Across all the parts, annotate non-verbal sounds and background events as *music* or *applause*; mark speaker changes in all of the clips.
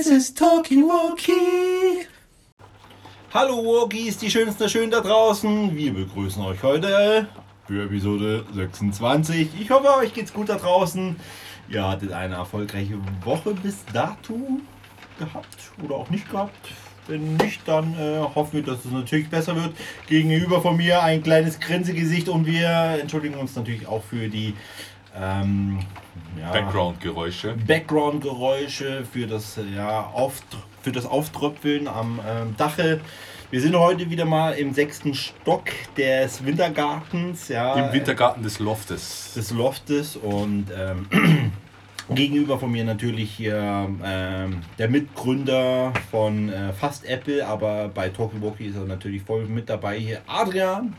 Speaker 1: This is Talkie Walkie. Hallo Walkies, die Schönsten Schön da draußen. Wir begrüßen euch heute für Episode 26. Ich hoffe, euch geht's gut da draußen. Ihr hattet eine erfolgreiche Woche bis dato gehabt oder auch nicht gehabt. Wenn nicht, dann äh, hoffen wir, dass es natürlich besser wird. Gegenüber von mir ein kleines Grinsegesicht und wir entschuldigen uns natürlich auch für die ähm, ja,
Speaker 2: Background-Geräusche.
Speaker 1: Background-Geräusche für das, ja, Auft für das Auftröpfeln am ähm, Dache. Wir sind heute wieder mal im sechsten Stock des Wintergartens. Ja,
Speaker 2: Im Wintergarten des Loftes.
Speaker 1: des Loftes und ähm, gegenüber von mir natürlich hier ähm, der Mitgründer von äh, Fast Apple, aber bei Talkie Walkie ist er natürlich voll mit dabei hier, Adrian.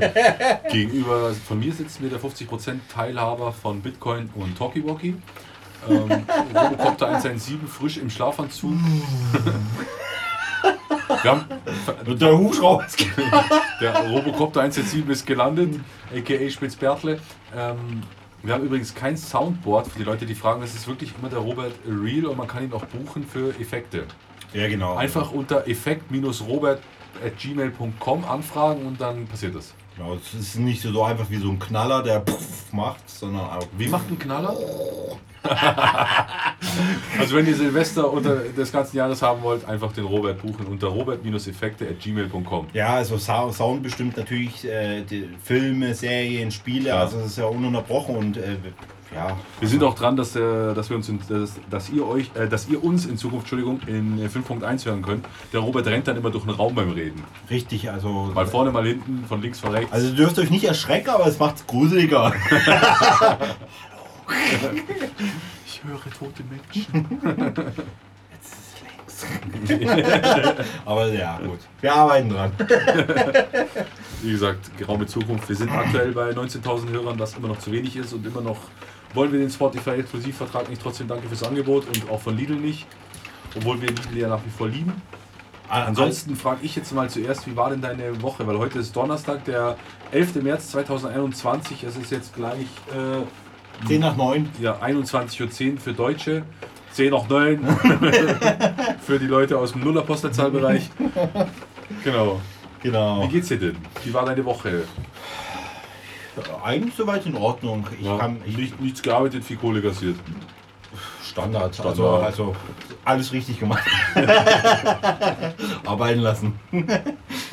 Speaker 1: *laughs*
Speaker 2: Gegenüber *laughs* von mir sitzt mir der 50% Teilhaber von Bitcoin und Talkie-Walkie. Ähm, Robocopter 117 frisch im Schlafanzug. *laughs* Wir haben,
Speaker 1: der Hubschrauber ist
Speaker 2: der Robocopter 117 ist gelandet, aka Spitzbertle. Ähm, wir haben übrigens kein Soundboard für die Leute, die fragen. Das ist wirklich immer der Robert Real und man kann ihn auch buchen für Effekte.
Speaker 1: Ja, genau.
Speaker 2: Einfach unter effekt-robert.gmail.com anfragen und dann passiert das.
Speaker 1: Genau, es ist nicht so einfach wie so ein Knaller, der macht, sondern auch.
Speaker 2: Wie macht ein Knaller? *laughs* also wenn ihr Silvester unter des ganzen Jahres haben wollt, einfach den Robert buchen unter robert-effekte.gmail.com.
Speaker 1: Ja, also Sou- Sound bestimmt natürlich äh, Filme, Serien, Spiele,
Speaker 2: Ja.
Speaker 1: also es ist ja ununterbrochen und äh, ja.
Speaker 2: Wir sind auch dran, dass, der, dass wir uns, in, dass, dass ihr euch, äh, dass ihr uns in Zukunft, Entschuldigung, in äh, 5.1 hören könnt. Der Robert rennt dann immer durch den Raum beim Reden.
Speaker 1: Richtig, also.
Speaker 2: Mal vorne, mal hinten, von links, von rechts.
Speaker 1: Also ihr dürft euch nicht erschrecken, aber es macht's gruseliger. *laughs* *laughs* *laughs*
Speaker 2: ich höre tote Menschen. *laughs* *laughs*
Speaker 1: aber ja, gut. Wir arbeiten dran.
Speaker 2: Wie gesagt, geraume Zukunft. Wir sind aktuell bei 19.000 Hörern, was immer noch zu wenig ist und immer noch wollen wir den Spotify-Exklusivvertrag nicht. Trotzdem danke fürs Angebot und auch von Lidl nicht. Obwohl wir Lidl ja nach wie vor lieben. Ansonsten frage ich jetzt mal zuerst, wie war denn deine Woche? Weil heute ist Donnerstag, der 11. März 2021. Es ist jetzt gleich äh,
Speaker 1: 10 nach 9.
Speaker 2: ja, 21.10 Uhr für Deutsche. 10 nach 9 *laughs* für die Leute aus dem Nuller-Postleitzahlbereich. Genau.
Speaker 1: Genau.
Speaker 2: Wie geht's dir denn? Wie war deine Woche?
Speaker 1: Eigentlich soweit in Ordnung. Ich
Speaker 2: Ja,
Speaker 1: kann ich,
Speaker 2: nicht, nichts gearbeitet, viel Kohle kassiert.
Speaker 1: Standard.
Speaker 2: Standard.
Speaker 1: Also, also alles richtig gemacht. *laughs* *laughs* Arbeiten lassen.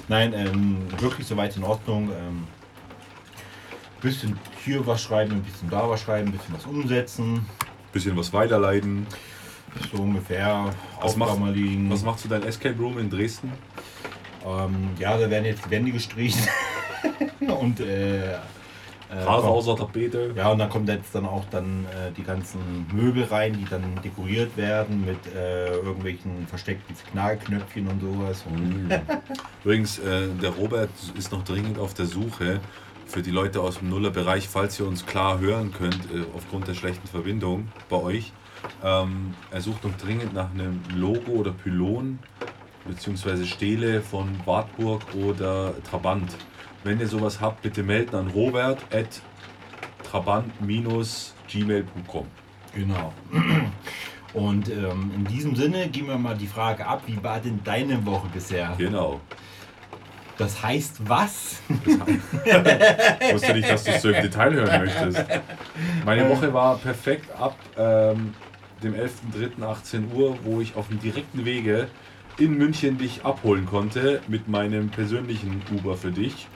Speaker 1: Nein, ähm, wirklich soweit in Ordnung. Ähm, bisschen hier was schreiben, ein bisschen da was schreiben, ein bisschen was umsetzen.
Speaker 2: Bisschen was weiterleiten.
Speaker 1: So ungefähr.
Speaker 2: Was macht-
Speaker 1: Aufgaben liegen.
Speaker 2: Was machst du dein Escape Room in Dresden?
Speaker 1: Ähm, ja, da werden jetzt die Wände gestrichen. *laughs* und äh, äh,
Speaker 2: außer Tapete.
Speaker 1: Ja, und dann kommt jetzt dann auch dann äh, die ganzen Möbel rein, die dann dekoriert werden mit äh, irgendwelchen versteckten Signalknöpfchen und sowas. Und *laughs*
Speaker 2: Übrigens, äh, der Robert ist noch dringend auf der Suche für die Leute aus dem Nullerbereich, falls ihr uns klar hören könnt, äh, aufgrund der schlechten Verbindung bei euch. Ähm, er sucht noch dringend nach einem Logo oder Pylon bzw. Stele von Wartburg oder Trabant. Wenn ihr sowas habt, bitte melden an robert at trabant-gmail.com.
Speaker 1: Genau. Und ähm, in diesem Sinne gehen wir mal die Frage ab, wie war denn deine Woche bisher?
Speaker 2: Genau.
Speaker 1: Das heißt was?
Speaker 2: Ich wusste nicht, dass du es so im Detail hören möchtest. Meine Woche war perfekt ab ähm, dem 11.03.18 Uhr, wo ich auf dem direkten Wege in München dich abholen konnte mit meinem persönlichen Uber für dich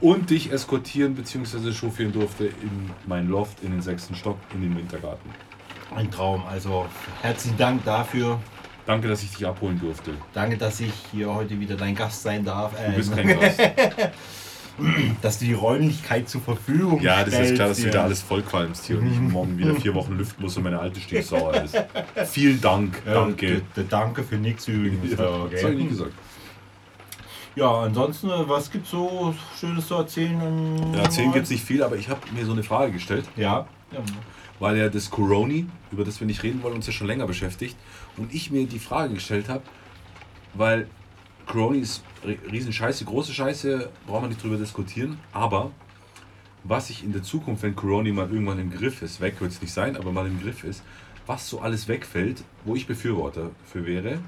Speaker 2: und dich eskortieren bzw. chauffieren durfte in mein Loft in den sechsten Stock in den Wintergarten.
Speaker 1: Ein Traum. Also herzlichen Dank dafür.
Speaker 2: Danke, dass ich dich abholen durfte.
Speaker 1: Danke, dass ich hier heute wieder dein Gast sein darf.
Speaker 2: Du bist
Speaker 1: Äh,
Speaker 2: kein Gast. *laughs*
Speaker 1: dass du die Räumlichkeit zur Verfügung
Speaker 2: Ja, das ist klar, dass du wieder alles vollqualmst hier und ich morgen wieder vier Wochen lüften muss und meine alte stiefsauer *laughs* ist. Vielen Dank.
Speaker 1: Ja,
Speaker 2: Danke.
Speaker 1: für nichts übrigens.
Speaker 2: Ja,
Speaker 1: Ja,
Speaker 2: das habe ich nie gesagt.
Speaker 1: ja, ansonsten, äh, was gibt's so Schönes zu erzählen?
Speaker 2: Ja, erzählen gibt es nicht viel, aber ich habe mir so eine Frage gestellt,
Speaker 1: Ja. ja.
Speaker 2: Weil ja das Coroni, über das wir nicht reden wollen, uns ja schon länger beschäftigt. Und ich mir die Frage gestellt habe, weil Coroni ist ri- riesen Scheiße, große Scheiße, brauchen wir nicht drüber diskutieren. Aber was ich in der Zukunft, wenn Coroni mal irgendwann im Griff ist, weg wird es nicht sein, aber mal im Griff ist, was so alles wegfällt, wo ich Befürworter für wäre,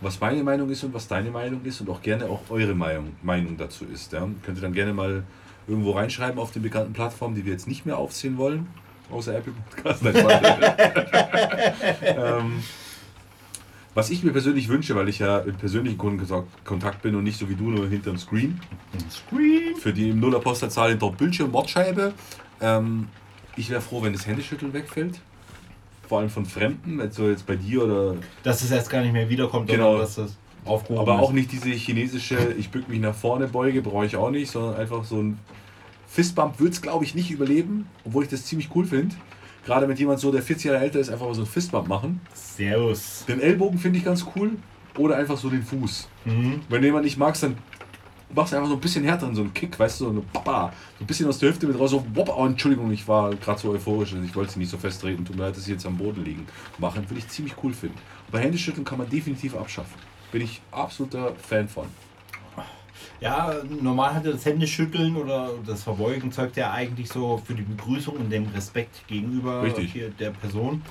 Speaker 2: was meine Meinung ist und was deine Meinung ist und auch gerne auch eure Meinung, Meinung dazu ist. Ja? Könnt ihr dann gerne mal irgendwo reinschreiben auf den bekannten Plattformen, die wir jetzt nicht mehr aufzählen wollen, außer Apple Podcast. *laughs* Ähm, was ich mir persönlich wünsche, weil ich ja im persönlichen Kontakt bin und nicht so wie du nur hinterm Screen. Screen. Für die im Nuller Postleitzahl hinter Bildschirm, Mordscheibe. Ähm, ich wäre froh, wenn das Händeschütteln wegfällt. Vor allem von Fremden, so jetzt bei dir oder.
Speaker 1: Dass es jetzt gar nicht mehr wiederkommt,
Speaker 2: genau.
Speaker 1: dass das
Speaker 2: aufgehoben Aber ist. auch nicht diese chinesische, ich bück mich nach vorne beuge, brauche ich auch nicht, sondern einfach so ein Fistbump wird es, glaube ich, nicht überleben, obwohl ich das ziemlich cool finde. Gerade mit jemand so, der 40 Jahre älter ist, einfach mal so ein Fistbump machen.
Speaker 1: Servus.
Speaker 2: Den Ellbogen finde ich ganz cool. Oder einfach so den Fuß. Mhm. Wenn jemand nicht magst, dann machst du einfach so ein bisschen härter, so einen Kick, weißt du, so eine Papa, so ein bisschen aus der Hüfte mit raus, so, oh, Entschuldigung, ich war gerade so euphorisch, ich wollte sie nicht so festtreten, tut mir leid, dass sie jetzt am Boden liegen. Machen, würde ich ziemlich cool finden. bei Händeschütteln kann man definitiv abschaffen. Bin ich absoluter Fan von.
Speaker 1: Ja, normal hat das Händeschütteln oder das Verbeugen zeugt ja eigentlich so für die Begrüßung und den Respekt gegenüber der Person.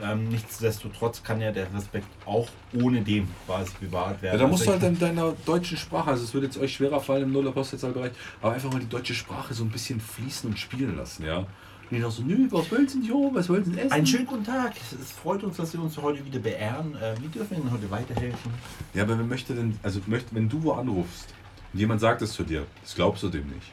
Speaker 1: Ähm, nichtsdestotrotz kann ja der Respekt auch ohne dem quasi bewahrt werden.
Speaker 2: Ja, da musst du halt in deiner deutschen Sprache, also es würde jetzt euch schwerer fallen im nuller Postleitzahlbereich, aber einfach mal die deutsche Sprache so ein bisschen fließen und spielen lassen, ja. Und ich so, nö, was wollen Sie hier, was wollen Sie essen?
Speaker 1: Einen schönen guten Tag. Es freut uns, dass Sie uns heute wieder beehren. Äh, wie dürfen wir Ihnen heute weiterhelfen?
Speaker 2: Ja, aber wer möchte denn, also möchte, wenn du wo anrufst, und jemand sagt es zu dir, das glaubst du dem nicht.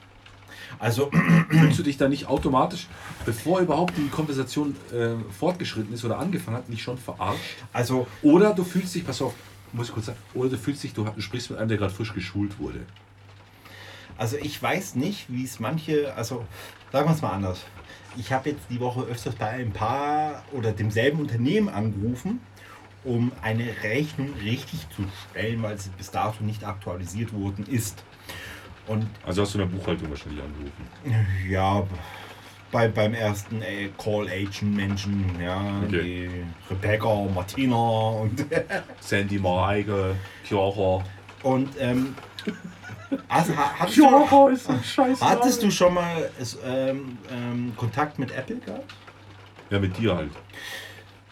Speaker 2: Also *clears throat* fühlst du dich da nicht automatisch, bevor überhaupt die Konversation äh, fortgeschritten ist oder angefangen hat, nicht schon verarscht?
Speaker 1: Also
Speaker 2: oder du fühlst dich, pass auf, muss ich kurz sagen, oder du fühlst dich, du sprichst mit einem, der gerade frisch geschult wurde.
Speaker 1: Also ich weiß nicht, wie es manche, also sagen wir es mal anders. Ich habe jetzt die Woche öfters bei ein paar oder demselben Unternehmen angerufen um eine Rechnung richtig zu stellen, weil sie bis dato nicht aktualisiert worden ist.
Speaker 2: Und also hast du in der Buchhaltung wahrscheinlich angerufen?
Speaker 1: Ja, bei, beim ersten äh, Call Agent Menschen, ja, okay. die Rebecca, Martina und *laughs*
Speaker 2: Sandy, Mareike, Kiocher.
Speaker 1: Und ähm, also, hattest, du, ist ein Scheiß hattest du schon mal ähm, ähm, Kontakt mit Apple gehabt?
Speaker 2: Ja, mit dir halt.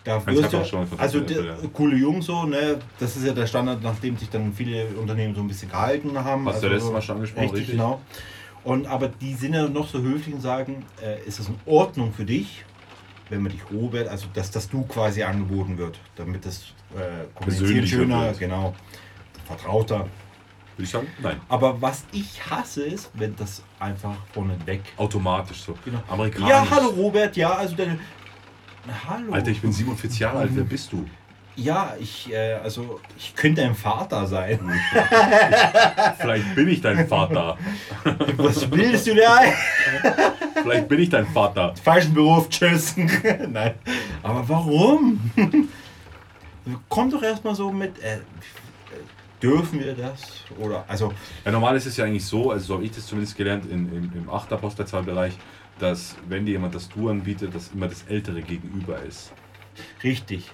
Speaker 1: Da wirst du, also der, ja. coole Jungs so, ne? Das ist ja der Standard, nachdem sich dann viele Unternehmen so ein bisschen gehalten haben.
Speaker 2: Hast
Speaker 1: also
Speaker 2: du letztes Mal schon angesprochen,
Speaker 1: richtig, richtig, genau. Und aber die sind ja noch so höflich und sagen, äh, ist das in Ordnung für dich, wenn man dich Robert, also dass das du quasi angeboten wird, damit das äh, kommuniziert schöner, genau, vertrauter.
Speaker 2: Würde ich sagen, nein.
Speaker 1: Aber was ich hasse ist, wenn das einfach vorne weg.
Speaker 2: Automatisch so.
Speaker 1: Genau. Amerikanisch. Ja, hallo Robert, ja, also deine,
Speaker 2: Hallo. Alter, ich bin 47 Jahre alt. Wer bist du?
Speaker 1: Ja, ich, äh, also ich könnte dein Vater sein.
Speaker 2: Vielleicht bin ich dein Vater. *laughs*
Speaker 1: Was willst du da?
Speaker 2: Vielleicht bin ich dein Vater.
Speaker 1: Falschen Beruf, tschüss. *laughs* Nein. Aber warum? Komm doch erstmal so mit. Äh, dürfen wir das? Oder also.
Speaker 2: Ja, normal ist es ja eigentlich so, also so habe ich das zumindest gelernt im, im, im Achterpostleitzahlbereich. bereich dass wenn dir jemand das Du anbietet, dass immer das ältere Gegenüber ist.
Speaker 1: Richtig.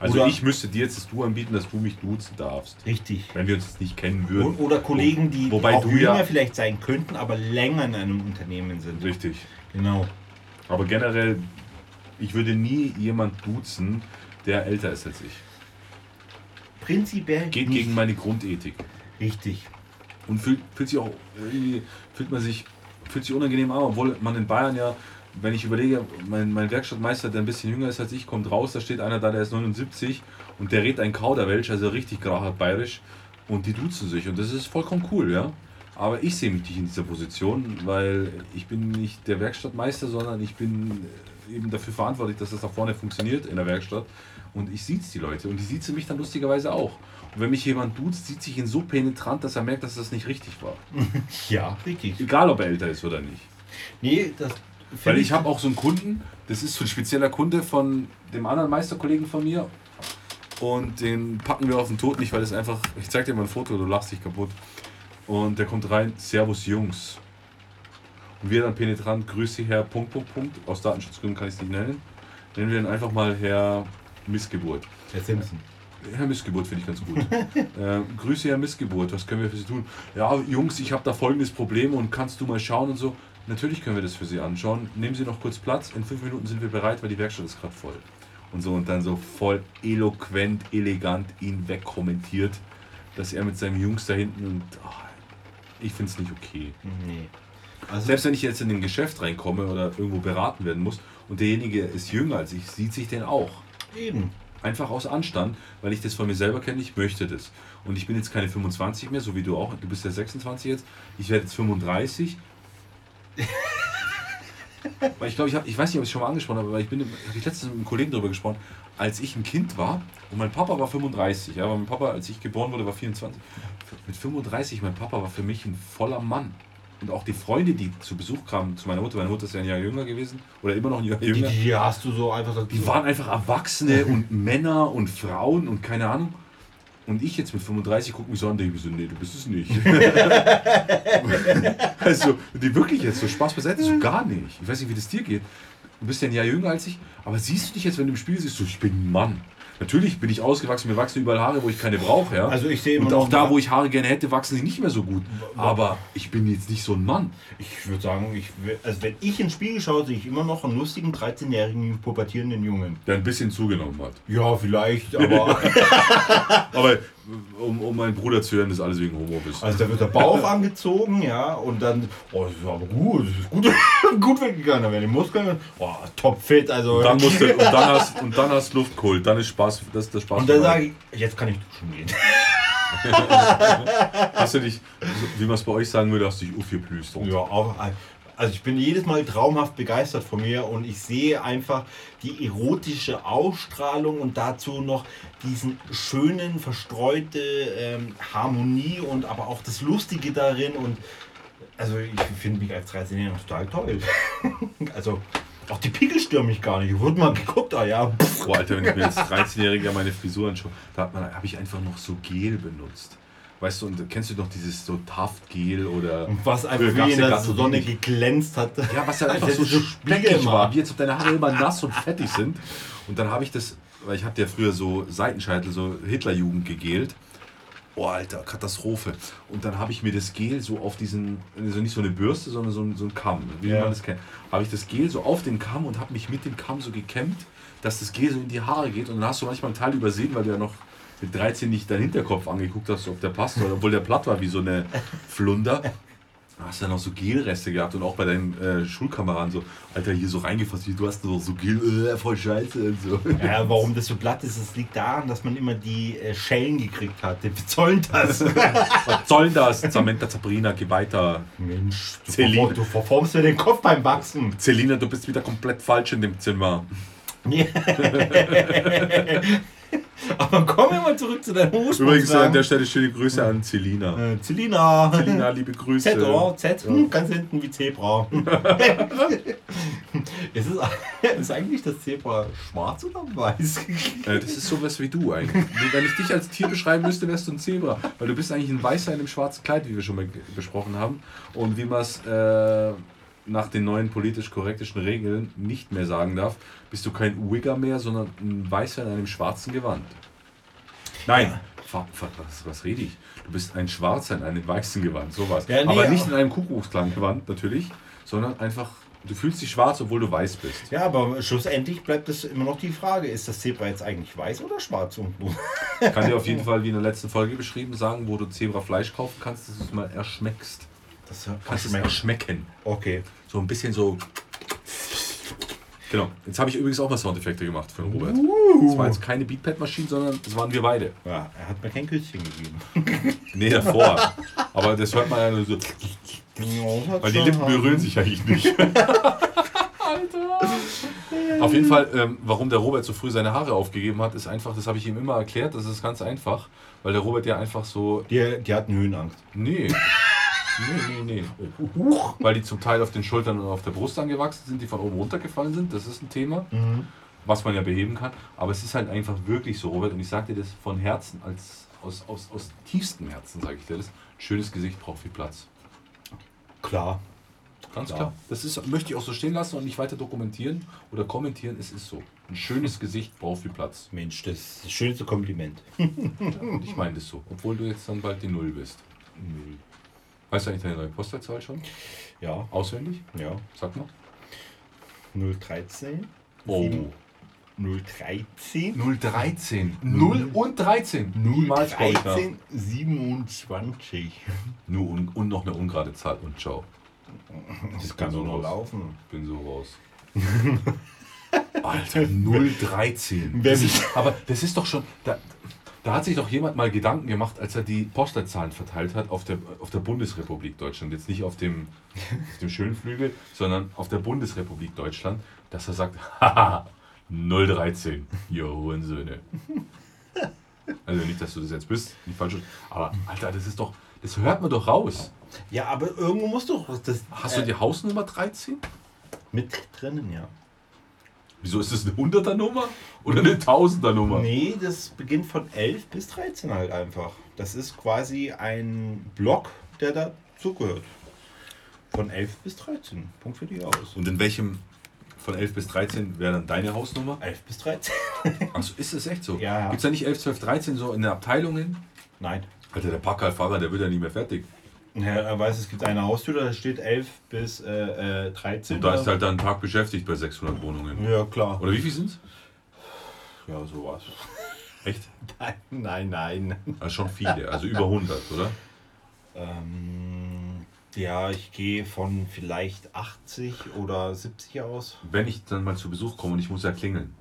Speaker 2: Also oder ich müsste dir jetzt das Du anbieten, dass du mich duzen darfst.
Speaker 1: Richtig.
Speaker 2: Wenn wir uns jetzt nicht kennen würden.
Speaker 1: Oder Kollegen, die
Speaker 2: Wobei auch jünger ja
Speaker 1: vielleicht sein könnten, aber länger in einem Unternehmen sind.
Speaker 2: Richtig.
Speaker 1: Genau.
Speaker 2: Aber generell, ich würde nie jemand duzen, der älter ist als ich.
Speaker 1: Prinzipiell
Speaker 2: Geht nicht. gegen meine Grundethik.
Speaker 1: Richtig.
Speaker 2: Und fühlt, fühlt sich auch irgendwie, fühlt man sich fühlt sich unangenehm an, obwohl man in Bayern ja, wenn ich überlege, mein, mein Werkstattmeister, der ein bisschen jünger ist als ich, kommt raus, da steht einer da, der ist 79 und der redet ein Kauderwelsch, also richtig grachert bayerisch und die duzen sich und das ist vollkommen cool, ja. Aber ich sehe mich nicht in dieser Position, weil ich bin nicht der Werkstattmeister, sondern ich bin eben dafür verantwortlich, dass das da vorne funktioniert in der Werkstatt. Und ich sieht die Leute und die sieht mich dann lustigerweise auch. Und wenn mich jemand duzt, sieht sich ihn so penetrant, dass er merkt, dass das nicht richtig war. *laughs*
Speaker 1: ja, richtig.
Speaker 2: Egal, ob er älter ist oder nicht.
Speaker 1: Nee, das.
Speaker 2: Weil ich habe auch so einen Kunden, das ist so ein spezieller Kunde von dem anderen Meisterkollegen von mir. Und den packen wir auf den Tod nicht, weil es einfach. Ich zeig dir mal ein Foto, du lachst dich kaputt. Und der kommt rein, Servus Jungs. Und wir dann penetrant, Grüße Herr Punkt, Punkt, Punkt. Aus Datenschutzgründen kann ich es nicht nennen. Nennen wir ihn einfach mal Herr Missgeburt.
Speaker 1: Herr Simpson.
Speaker 2: Herr Missgeburt finde ich ganz gut. *laughs* äh, Grüße, Herr Missgeburt, was können wir für Sie tun? Ja, Jungs, ich habe da folgendes Problem und kannst du mal schauen und so. Natürlich können wir das für Sie anschauen. Nehmen Sie noch kurz Platz. In fünf Minuten sind wir bereit, weil die Werkstatt ist gerade voll. und so und dann so voll eloquent, elegant ihn wegkommentiert, dass er mit seinem Jungs da hinten und oh, ich finde es nicht okay.
Speaker 1: Nee. Also,
Speaker 2: Selbst wenn ich jetzt in ein Geschäft reinkomme oder irgendwo beraten werden muss und derjenige ist jünger als ich, sieht sich den auch.
Speaker 1: Eben.
Speaker 2: Einfach aus Anstand, weil ich das von mir selber kenne, ich möchte das. Und ich bin jetzt keine 25 mehr, so wie du auch. Du bist ja 26 jetzt. Ich werde jetzt 35. *laughs* weil ich glaube, ich, hab, ich weiß nicht, ob ich es schon mal angesprochen habe, aber ich bin, habe ich letztens mit einem Kollegen darüber gesprochen, als ich ein Kind war und mein Papa war 35, ja, aber mein Papa, als ich geboren wurde, war 24. Mit 35, mein Papa war für mich ein voller Mann. Und auch die Freunde, die zu Besuch kamen zu meiner Mutter, meine Mutter ist ja ein Jahr jünger gewesen, oder immer noch ein Jahr
Speaker 1: Die,
Speaker 2: jünger.
Speaker 1: die hast du so einfach.
Speaker 2: Die waren einfach Erwachsene und Männer und Frauen und keine Ahnung. Und ich jetzt mit 35 gucke mich so an denke mir so, nee, du bist es nicht. *laughs* also, die wirklich jetzt so Spaß beiseite, so gar nicht. Ich weiß nicht, wie das dir geht. Du bist ja ein Jahr jünger als ich, aber siehst du dich jetzt, wenn du im Spiel siehst, so, ich bin ein Mann. Natürlich bin ich ausgewachsen, mir wachsen überall Haare, wo ich keine brauche. Ja?
Speaker 1: Also ich sehe
Speaker 2: Und auch da, wo ich Haare gerne hätte, wachsen sie nicht mehr so gut. Aber ich bin jetzt nicht so ein Mann.
Speaker 1: Ich würde sagen, ich, also wenn ich ins Spiegel schaue, sehe ich immer noch einen lustigen 13-jährigen pubertierenden Jungen.
Speaker 2: Der ein bisschen zugenommen hat.
Speaker 1: Ja, vielleicht, aber *laughs* *laughs*
Speaker 2: Aber um, um meinen Bruder zu hören, ist alles wegen Homeoffice.
Speaker 1: also da wird der Bauch *laughs* angezogen, ja, und dann, oh, das ist aber gut, das ist gut, *laughs* gut weggegangen, da werden die Muskeln, oh, topfit, also.
Speaker 2: Und dann, musst du, *laughs* und dann hast und dann hast Luft geholt, dann ist Spaß, das ist der Spaß.
Speaker 1: und dann sage ich, jetzt kann ich duschen gehen.
Speaker 2: hast du dich, wie man es bei euch sagen würde, hast du dich aufgeplüst.
Speaker 1: Ja, auch, also ich bin jedes Mal traumhaft begeistert von mir und ich sehe einfach die erotische Ausstrahlung und dazu noch diesen schönen, verstreute ähm, Harmonie und aber auch das Lustige darin und also ich finde mich als 13-Jähriger total toll. *laughs* also auch die Pickel stören mich gar nicht. Ich wurde mal geguckt, ah ja,
Speaker 2: Boah, Alter, wenn ich mir als 13-Jähriger meine Frisur anschaue, da habe ich einfach noch so Gel benutzt. Weißt du, und kennst du noch dieses so Taft-Gel oder.
Speaker 1: was einfach wie in der Sonne
Speaker 2: wenig.
Speaker 1: geglänzt hat.
Speaker 2: Ja, was ja *laughs* einfach so speckig
Speaker 1: Spiegel
Speaker 2: war, wie jetzt ob deine Haare immer nass und fettig sind. Und dann habe ich das, weil ich hatte ja früher so Seitenscheitel, so Hitlerjugend gegelt. Oh, Alter, Katastrophe. Und dann habe ich mir das Gel so auf diesen, also nicht so eine Bürste, sondern so ein, so ein Kamm, wie
Speaker 1: Ja.
Speaker 2: man das kennt. Habe ich das Gel so auf den Kamm und habe mich mit dem Kamm so gekämmt, dass das Gel so in die Haare geht. Und dann hast du manchmal einen Teil übersehen, weil du ja noch mit 13 nicht deinen Hinterkopf angeguckt hast, ob der passt, oder obwohl der platt war wie so eine Flunder. Hast du dann noch so Gelreste gehabt und auch bei deinen äh, Schulkameraden so, Alter, hier so reingefasst, wie du hast noch so Gel, äh, voll scheiße und so.
Speaker 1: Ja, warum das so glatt ist, das liegt daran, dass man immer die äh, Schellen gekriegt hat. Wir zollen das. *laughs*
Speaker 2: Was soll das? Samantha Sabrina, geh weiter.
Speaker 1: Mensch, du,
Speaker 2: Celine.
Speaker 1: du verformst mir den Kopf beim Wachsen.
Speaker 2: Celina, du bist wieder komplett falsch in dem Zimmer. *laughs* *laughs*
Speaker 1: Aber kommen wir mal zurück zu deinem
Speaker 2: Übrigens äh, an der Stelle schöne Grüße an Celina.
Speaker 1: äh, Celina.
Speaker 2: Celina, liebe Grüße.
Speaker 1: Z, oder? Z, hm, ganz hinten wie Zebra. *laughs* ist, es, *laughs* ist eigentlich das Zebra schwarz oder weiß?
Speaker 2: Äh, das ist sowas wie du eigentlich. Wenn ich dich als Tier beschreiben müsste, wärst du ein Zebra. Weil du bist eigentlich ein Weißer in einem schwarzen Kleid, wie wir schon mal besprochen haben. Und wie man es äh, nach den neuen politisch korrektischen Regeln nicht mehr sagen darf, bist du kein Wigger mehr, sondern ein Weißer in einem schwarzen Gewand. Nein, fa- was, was rede ich? Du bist ein Schwarzer in einem weißen Gewand, sowas.
Speaker 1: Ja, nee,
Speaker 2: aber nicht in einem Kuckucksklan-Gewand natürlich, sondern einfach, du fühlst dich schwarz, obwohl du weiß bist.
Speaker 1: Ja, aber schlussendlich bleibt es immer noch die Frage, ist das Zebra jetzt eigentlich weiß oder schwarz unten?
Speaker 2: Ich kann dir auf jeden Fall, wie in der letzten Folge beschrieben, sagen, wo du Zebrafleisch kaufen kannst, dass du es mal erschmeckst.
Speaker 1: Das
Speaker 2: Kannst es
Speaker 1: schmeckt.
Speaker 2: erschmecken.
Speaker 1: Okay.
Speaker 2: So ein bisschen so. Genau. Jetzt habe ich übrigens auch mal Soundeffekte gemacht für den Robert. Das war jetzt keine Beatpad-Maschine, sondern das waren wir beide.
Speaker 1: Ja, er hat mir kein Küsschen gegeben. *laughs*
Speaker 2: Nee, davor. Aber das hört man ja nur so. Weil die Lippen berühren sich eigentlich nicht. *laughs* Auf jeden Fall, ähm, warum der Robert so früh seine Haare aufgegeben hat, ist einfach, das habe ich ihm immer erklärt, das ist ganz einfach, weil der Robert ja einfach so
Speaker 1: Die, die hatten Höhenangst.
Speaker 2: Nee. Nee, nee, nee. Weil die zum Teil auf den Schultern und auf der Brust angewachsen sind, die von oben runtergefallen sind. Das ist ein Thema, was man ja beheben kann. Aber es ist halt einfach wirklich so, Robert. Und ich sage dir das von Herzen, als, aus, aus, aus tiefstem Herzen sage ich dir das. Ein schönes Gesicht braucht viel Platz.
Speaker 1: Klar.
Speaker 2: Ganz
Speaker 1: Klar.
Speaker 2: klar. Das ist, möchte ich auch so stehen lassen und nicht weiter dokumentieren oder kommentieren. Es ist so. Ein schönes Gesicht braucht viel Platz.
Speaker 1: Mensch, das ist das schönste Kompliment.
Speaker 2: Und ich meine das so. Obwohl du jetzt dann bald die Null bist. Weißt du eigentlich deine neue Postleitzahl schon?
Speaker 1: Ja,
Speaker 2: Auswendig?
Speaker 1: ja.
Speaker 2: Sag mal.
Speaker 1: 013.
Speaker 2: Oh.
Speaker 1: 013.
Speaker 2: 013. 0 und 13. Niemals brauche ich nach.
Speaker 1: 013, 27.
Speaker 2: Nur un und noch eine ungerade Zahl und ciao.
Speaker 1: Das
Speaker 2: kann
Speaker 1: kann
Speaker 2: so
Speaker 1: nur
Speaker 2: raus.
Speaker 1: laufen.
Speaker 2: Bin so raus. *laughs* Alter, 013.
Speaker 1: Wer
Speaker 2: Das ist, aber das ist doch schon. Da, da hat sich doch jemand mal Gedanken gemacht, als er die Postleitzahlen verteilt hat auf der, auf der Bundesrepublik Deutschland. Jetzt nicht auf dem, *laughs* auf dem schönen Flügel, sondern auf der Bundesrepublik Deutschland, dass er sagt: *laughs* Haha, 013, ihr Hurensöhne. *laughs* Also nicht, dass du das jetzt bist, nicht falsch. Aber Alter, das ist doch. Das hört man doch raus.
Speaker 1: Ja, aber irgendwo musst du das
Speaker 2: Hast du die Hausnummer 13?
Speaker 1: mit drinnen, ja.
Speaker 2: Wieso ist das eine 100er Nummer oder eine 1000er Nummer?
Speaker 1: Nee, das beginnt von 11 bis 13 halt einfach. Das ist quasi ein Block, der dazugehört. Von 11 bis 13. Punkt für die aus.
Speaker 2: Und in welchem von 11 bis 13 wäre dann deine Hausnummer?
Speaker 1: 11 bis 13?
Speaker 2: Achso, ist es echt so?
Speaker 1: Ja, ja.
Speaker 2: Gibt es da nicht 11, 12, 13 so in den Abteilungen?
Speaker 1: Nein.
Speaker 2: Alter, der Packerfahrer, der wird ja nicht mehr fertig.
Speaker 1: Ja, er weiß, es gibt eine Haustür, da steht 11 bis äh, äh, 13.
Speaker 2: Und da ist halt dann ein Tag beschäftigt bei 600 Wohnungen.
Speaker 1: Ja, klar.
Speaker 2: Oder wie viel sind es?
Speaker 1: Ja, sowas.
Speaker 2: Echt? *laughs*
Speaker 1: Nein, nein, nein.
Speaker 2: Also schon viele, also über 100, oder?
Speaker 1: Ähm, ja, ich gehe von vielleicht 80 oder 70 aus.
Speaker 2: Wenn ich dann mal zu Besuch komme und ich muss ja klingeln.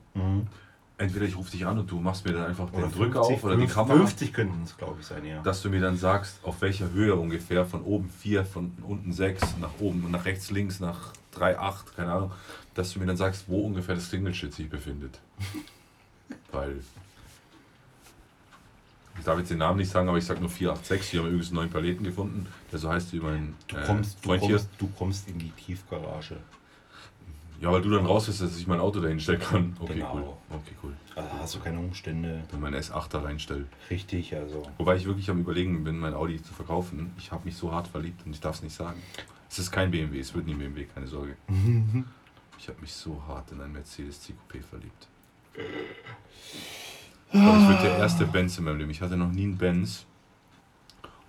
Speaker 2: Entweder ich rufe dich an und du machst mir dann einfach den Drücker auf oder die
Speaker 1: 50,
Speaker 2: Kamera.
Speaker 1: 50 könnten es, glaube ich, sein, ja.
Speaker 2: dass du mir dann sagst, auf welcher Höhe ungefähr, von oben 4, von unten 6, nach oben, nach rechts, links, nach 3, 8, keine Ahnung, dass du mir dann sagst, wo ungefähr das Klingelschild sich befindet. *laughs* Weil, ich darf jetzt den Namen nicht sagen, aber ich sag nur 486, hier haben wir übrigens einen neuen Planeten gefunden, der so heißt wie mein
Speaker 1: Du
Speaker 2: äh,
Speaker 1: kommst, du,
Speaker 2: Freund
Speaker 1: kommst, du kommst in die Tiefgarage.
Speaker 2: Ja, weil du dann raus bist, dass ich mein Auto dahin stellen kann. Okay,
Speaker 1: Genau.
Speaker 2: cool. Okay, cool.
Speaker 1: Da hast du keine Umstände.
Speaker 2: Dann mein S8 da reinstelle.
Speaker 1: Richtig, also.
Speaker 2: Wobei ich wirklich am überlegen bin, mein Audi zu verkaufen. Ich habe mich so hart verliebt und ich darf es nicht sagen. Es ist kein BMW, es wird nie BMW, keine Sorge. *laughs* Ich habe mich so hart in einen Mercedes C-Coupé verliebt. Ich glaube, es wird der erste Benz in meinem Leben. Ich hatte noch nie einen Benz.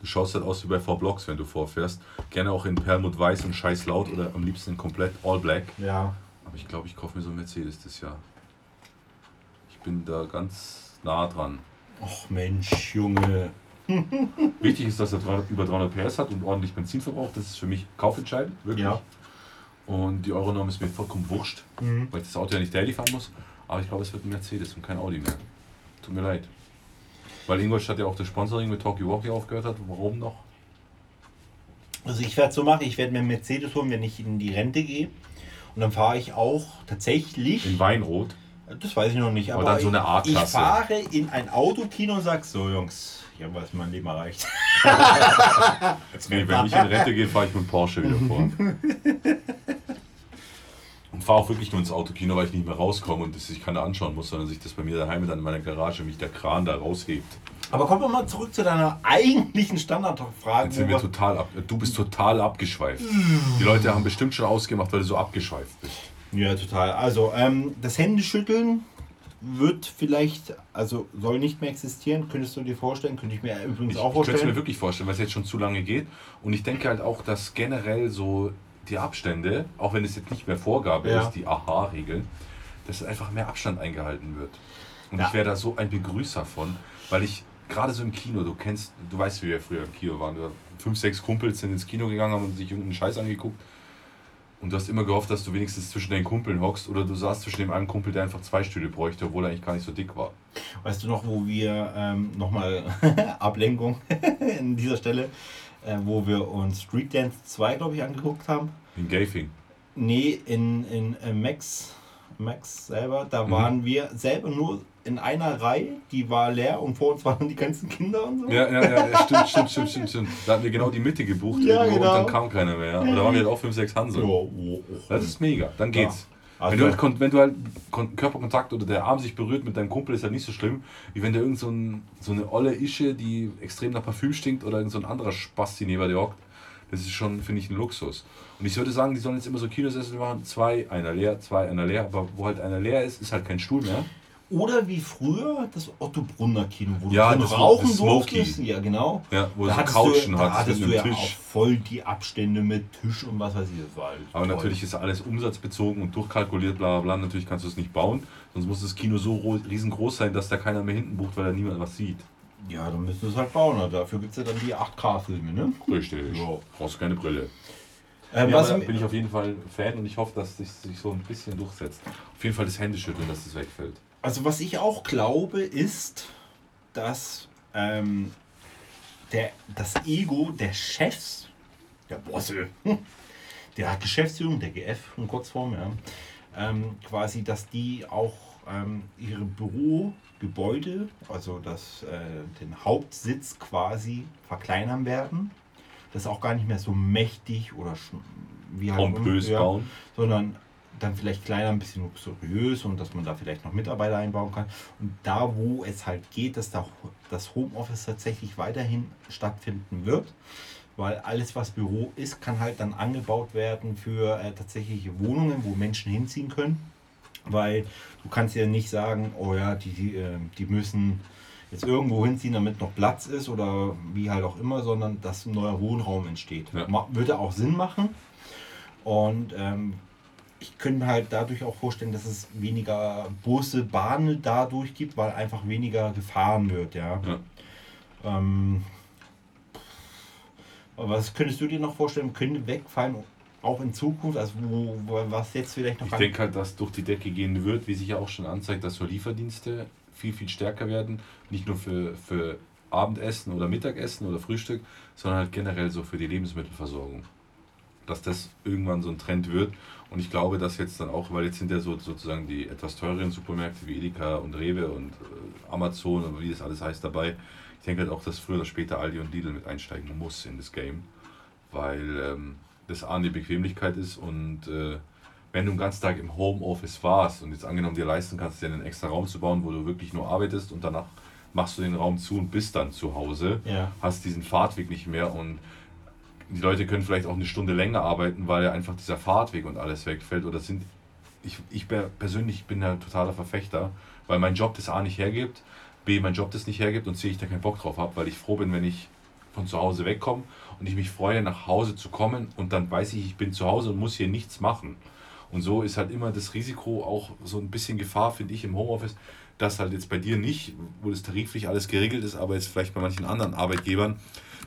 Speaker 2: Du schaust halt aus wie bei V-Blocks, wenn du vorfährst. Gerne auch in Perlmutt weiß und scheiß laut oder am liebsten komplett all black.
Speaker 1: Ja.
Speaker 2: Aber ich glaube, ich kaufe mir so einen Mercedes das Jahr. Ich bin da ganz nah dran.
Speaker 1: Och Mensch, Junge. *laughs*
Speaker 2: Wichtig ist, dass er 300, über 300 PS hat und ordentlich Benzin verbraucht. Das ist für mich kaufentscheidend, wirklich.
Speaker 1: Ja.
Speaker 2: Und die Euronorm ist mir vollkommen wurscht,
Speaker 1: Mhm.
Speaker 2: weil ich das Auto ja nicht daily fahren muss. Aber ich glaube, es wird ein Mercedes und kein Audi mehr. Tut mir leid. Weil Ingolstadt ja auch das Sponsoring mit Talkie Walkie aufgehört hat. Warum noch?
Speaker 1: Also ich werde so machen, ich werde mir einen Mercedes holen, wenn ich in die Rente gehe. Und dann fahre ich auch tatsächlich.
Speaker 2: In Weinrot.
Speaker 1: Das weiß ich noch nicht,
Speaker 2: Aber
Speaker 1: aber,
Speaker 2: dann so eine
Speaker 1: ich,
Speaker 2: A-Klasse.
Speaker 1: ich fahre in ein Autokino und sag so, Jungs, ich habe was in meinem Leben erreicht. *laughs*
Speaker 2: Nee, wenn ich in Rente gehe, fahre ich mit Porsche wieder vor. Und fahre auch wirklich nur ins Autokino, weil ich nicht mehr rauskomme und das sich keiner anschauen muss, sondern sich das bei mir daheim dann in meiner Garage mich der Kran da raushebt.
Speaker 1: Aber kommen wir mal zurück zu deiner eigentlichen Standardfrage.
Speaker 2: Jetzt sind wir total ab, du bist total abgeschweift. Die Leute haben bestimmt schon ausgemacht, weil du so abgeschweift bist.
Speaker 1: Ja, total. Also, ähm, das Händeschütteln wird vielleicht, also soll nicht mehr existieren. Könntest du dir vorstellen? Könnte ich mir übrigens
Speaker 2: Ich,
Speaker 1: auch
Speaker 2: ich könnte es mir
Speaker 1: vorstellen.
Speaker 2: wirklich vorstellen, weil es jetzt schon zu lange geht. Und ich denke halt auch, dass generell so die Abstände, auch wenn es jetzt nicht mehr Vorgabe
Speaker 1: Ja.
Speaker 2: ist, die Aha-Regeln, dass einfach mehr Abstand eingehalten wird. Und
Speaker 1: Ja.
Speaker 2: ich wäre da so ein Begrüßer von, weil ich gerade so im Kino, du kennst, du weißt, wie wir früher im Kino waren. Wir fünf, sechs Kumpels sind ins Kino gegangen, haben sich irgendeinen Scheiß angeguckt. Und du hast immer gehofft, dass du wenigstens zwischen den Kumpeln hockst oder du saßt zwischen dem einen Kumpel, der einfach zwei Stühle bräuchte, obwohl er eigentlich gar nicht so dick war.
Speaker 1: Weißt du noch, wo wir ähm, nochmal *laughs* Ablenkung *laughs* an dieser Stelle, äh, wo wir uns Street Dance 2, glaube ich, angeguckt haben?
Speaker 2: In Gafing.
Speaker 1: Nee, in, in äh, Max, Max selber, da
Speaker 2: Mhm.
Speaker 1: waren wir selber nur in einer Reihe, die war leer und vor uns waren die ganzen Kinder und so.
Speaker 2: Ja, ja, ja, stimmt, stimmt, stimmt, stimmt, stimmt. Da hatten wir genau die Mitte gebucht
Speaker 1: Ja,
Speaker 2: irgendwo
Speaker 1: genau.
Speaker 2: und dann kam keiner mehr. Und da waren wir halt auch 5, 6 Hansel.
Speaker 1: Oh, oh, oh.
Speaker 2: Das ist mega, dann geht's.
Speaker 1: Also-
Speaker 2: wenn, du halt, wenn du halt kon- Körperkontakt oder der Arm sich berührt mit deinem Kumpel, ist halt nicht so schlimm, wie wenn da irgend so, ein, so eine olle Ische, die extrem nach Parfüm stinkt oder irgend so ein anderer Spasti neben dir hockt. Das ist schon, finde ich, ein Luxus. Und ich würde sagen, die sollen jetzt immer so Kinosessel machen, zwei, einer leer, zwei, einer leer, aber wo halt einer leer ist, ist halt kein Stuhl mehr.
Speaker 1: Oder wie früher das Otto Brunner Kino, wo
Speaker 2: Ja,
Speaker 1: du
Speaker 2: das-
Speaker 1: rauchen
Speaker 2: das
Speaker 1: durftest. Ja, genau.
Speaker 2: Ja, wo
Speaker 1: da
Speaker 2: so Couchen
Speaker 1: du, da
Speaker 2: hattest
Speaker 1: du ja
Speaker 2: einem
Speaker 1: auch
Speaker 2: Tisch.
Speaker 1: voll die Abstände mit Tisch und was weiß ich. Das war halt
Speaker 2: Aber
Speaker 1: toll.
Speaker 2: natürlich ist alles umsatzbezogen und durchkalkuliert, bla bla bla. Natürlich kannst du es nicht bauen. Sonst muss das Kino so ro- riesengroß sein, dass da keiner mehr hinten bucht, weil da niemand was sieht.
Speaker 1: Ja, dann müssen wir es halt bauen. ne? Dafür gibt es ja dann die 8K-Filme, ne?
Speaker 2: Richtig.
Speaker 1: Ja.
Speaker 2: Brauchst keine Brille.
Speaker 1: Ähm,
Speaker 2: ja,
Speaker 1: was
Speaker 2: da bin ich auf jeden Fall Fan und ich hoffe, dass sich sich so ein bisschen durchsetzt. Auf jeden Fall das Händeschütteln, dass das wegfällt.
Speaker 1: Also was ich auch glaube, ist, dass ähm, der, das Ego der Chefs, der Bosse, *laughs* der Geschäftsführung, der GF in Kurzform, ja, ähm, quasi, dass die auch ähm, ihre Bürogebäude, also das, äh, den Hauptsitz quasi verkleinern werden. Das auch gar nicht mehr so mächtig oder wie halt
Speaker 2: Pompös
Speaker 1: ja,
Speaker 2: bauen.
Speaker 1: sondern dann vielleicht kleiner, ein bisschen luxuriös und dass man da vielleicht noch Mitarbeiter einbauen kann. Und da, wo es halt geht, dass da das Homeoffice tatsächlich weiterhin stattfinden wird, weil alles, was Büro ist, kann halt dann angebaut werden für äh, tatsächliche Wohnungen, wo Menschen hinziehen können. Weil du kannst ja nicht sagen, oh ja, die, die, äh, die müssen jetzt irgendwo hinziehen, damit noch Platz ist oder wie halt auch immer, sondern dass ein neuer Wohnraum entsteht.
Speaker 2: Ja.
Speaker 1: Würde auch Sinn machen. Und ähm, ich könnte mir halt dadurch auch vorstellen, dass es weniger Busse, Bahnen dadurch gibt, weil einfach weniger gefahren wird, ja.
Speaker 2: Ja.
Speaker 1: Ähm, was könntest du dir noch vorstellen, könnte wegfallen, auch in Zukunft, also wo, wo was jetzt vielleicht noch
Speaker 2: Ich denke halt, dass durch die Decke gehen wird, wie sich ja auch schon anzeigt, dass so Lieferdienste viel, viel stärker werden. Nicht nur für, für Abendessen oder Mittagessen oder Frühstück, sondern halt generell so für die Lebensmittelversorgung. Dass das irgendwann so ein Trend wird. Und ich glaube, dass jetzt dann auch, weil jetzt sind ja so, sozusagen die etwas teureren Supermärkte wie Edeka und Rewe und äh, Amazon und wie das alles heißt dabei. Ich denke halt auch, dass früher oder später Aldi und Lidl mit einsteigen muss in das Game. Weil ähm, das A eine Bequemlichkeit ist und äh, wenn du den ganzen Tag im Homeoffice warst und jetzt angenommen dir leisten kannst, dir einen extra Raum zu bauen, wo du wirklich nur arbeitest und danach machst du den Raum zu und bist dann zu Hause,
Speaker 1: Ja.
Speaker 2: hast diesen Fahrtweg nicht mehr und die Leute können vielleicht auch eine Stunde länger arbeiten, weil ja einfach dieser Fahrtweg und alles wegfällt oder sind ich, ich per- persönlich bin da totaler Verfechter, weil mein Job das A nicht hergibt, B mein Job das nicht hergibt und C ich da keinen Bock drauf habe, weil ich froh bin, wenn ich von zu Hause wegkomme und ich mich freue, nach Hause zu kommen und dann weiß ich, ich bin zu Hause und muss hier nichts machen. Und so ist halt immer das Risiko auch so ein bisschen Gefahr, finde ich, im Homeoffice, dass halt jetzt bei dir nicht, wo das tariflich alles geregelt ist, aber jetzt vielleicht bei manchen anderen Arbeitgebern,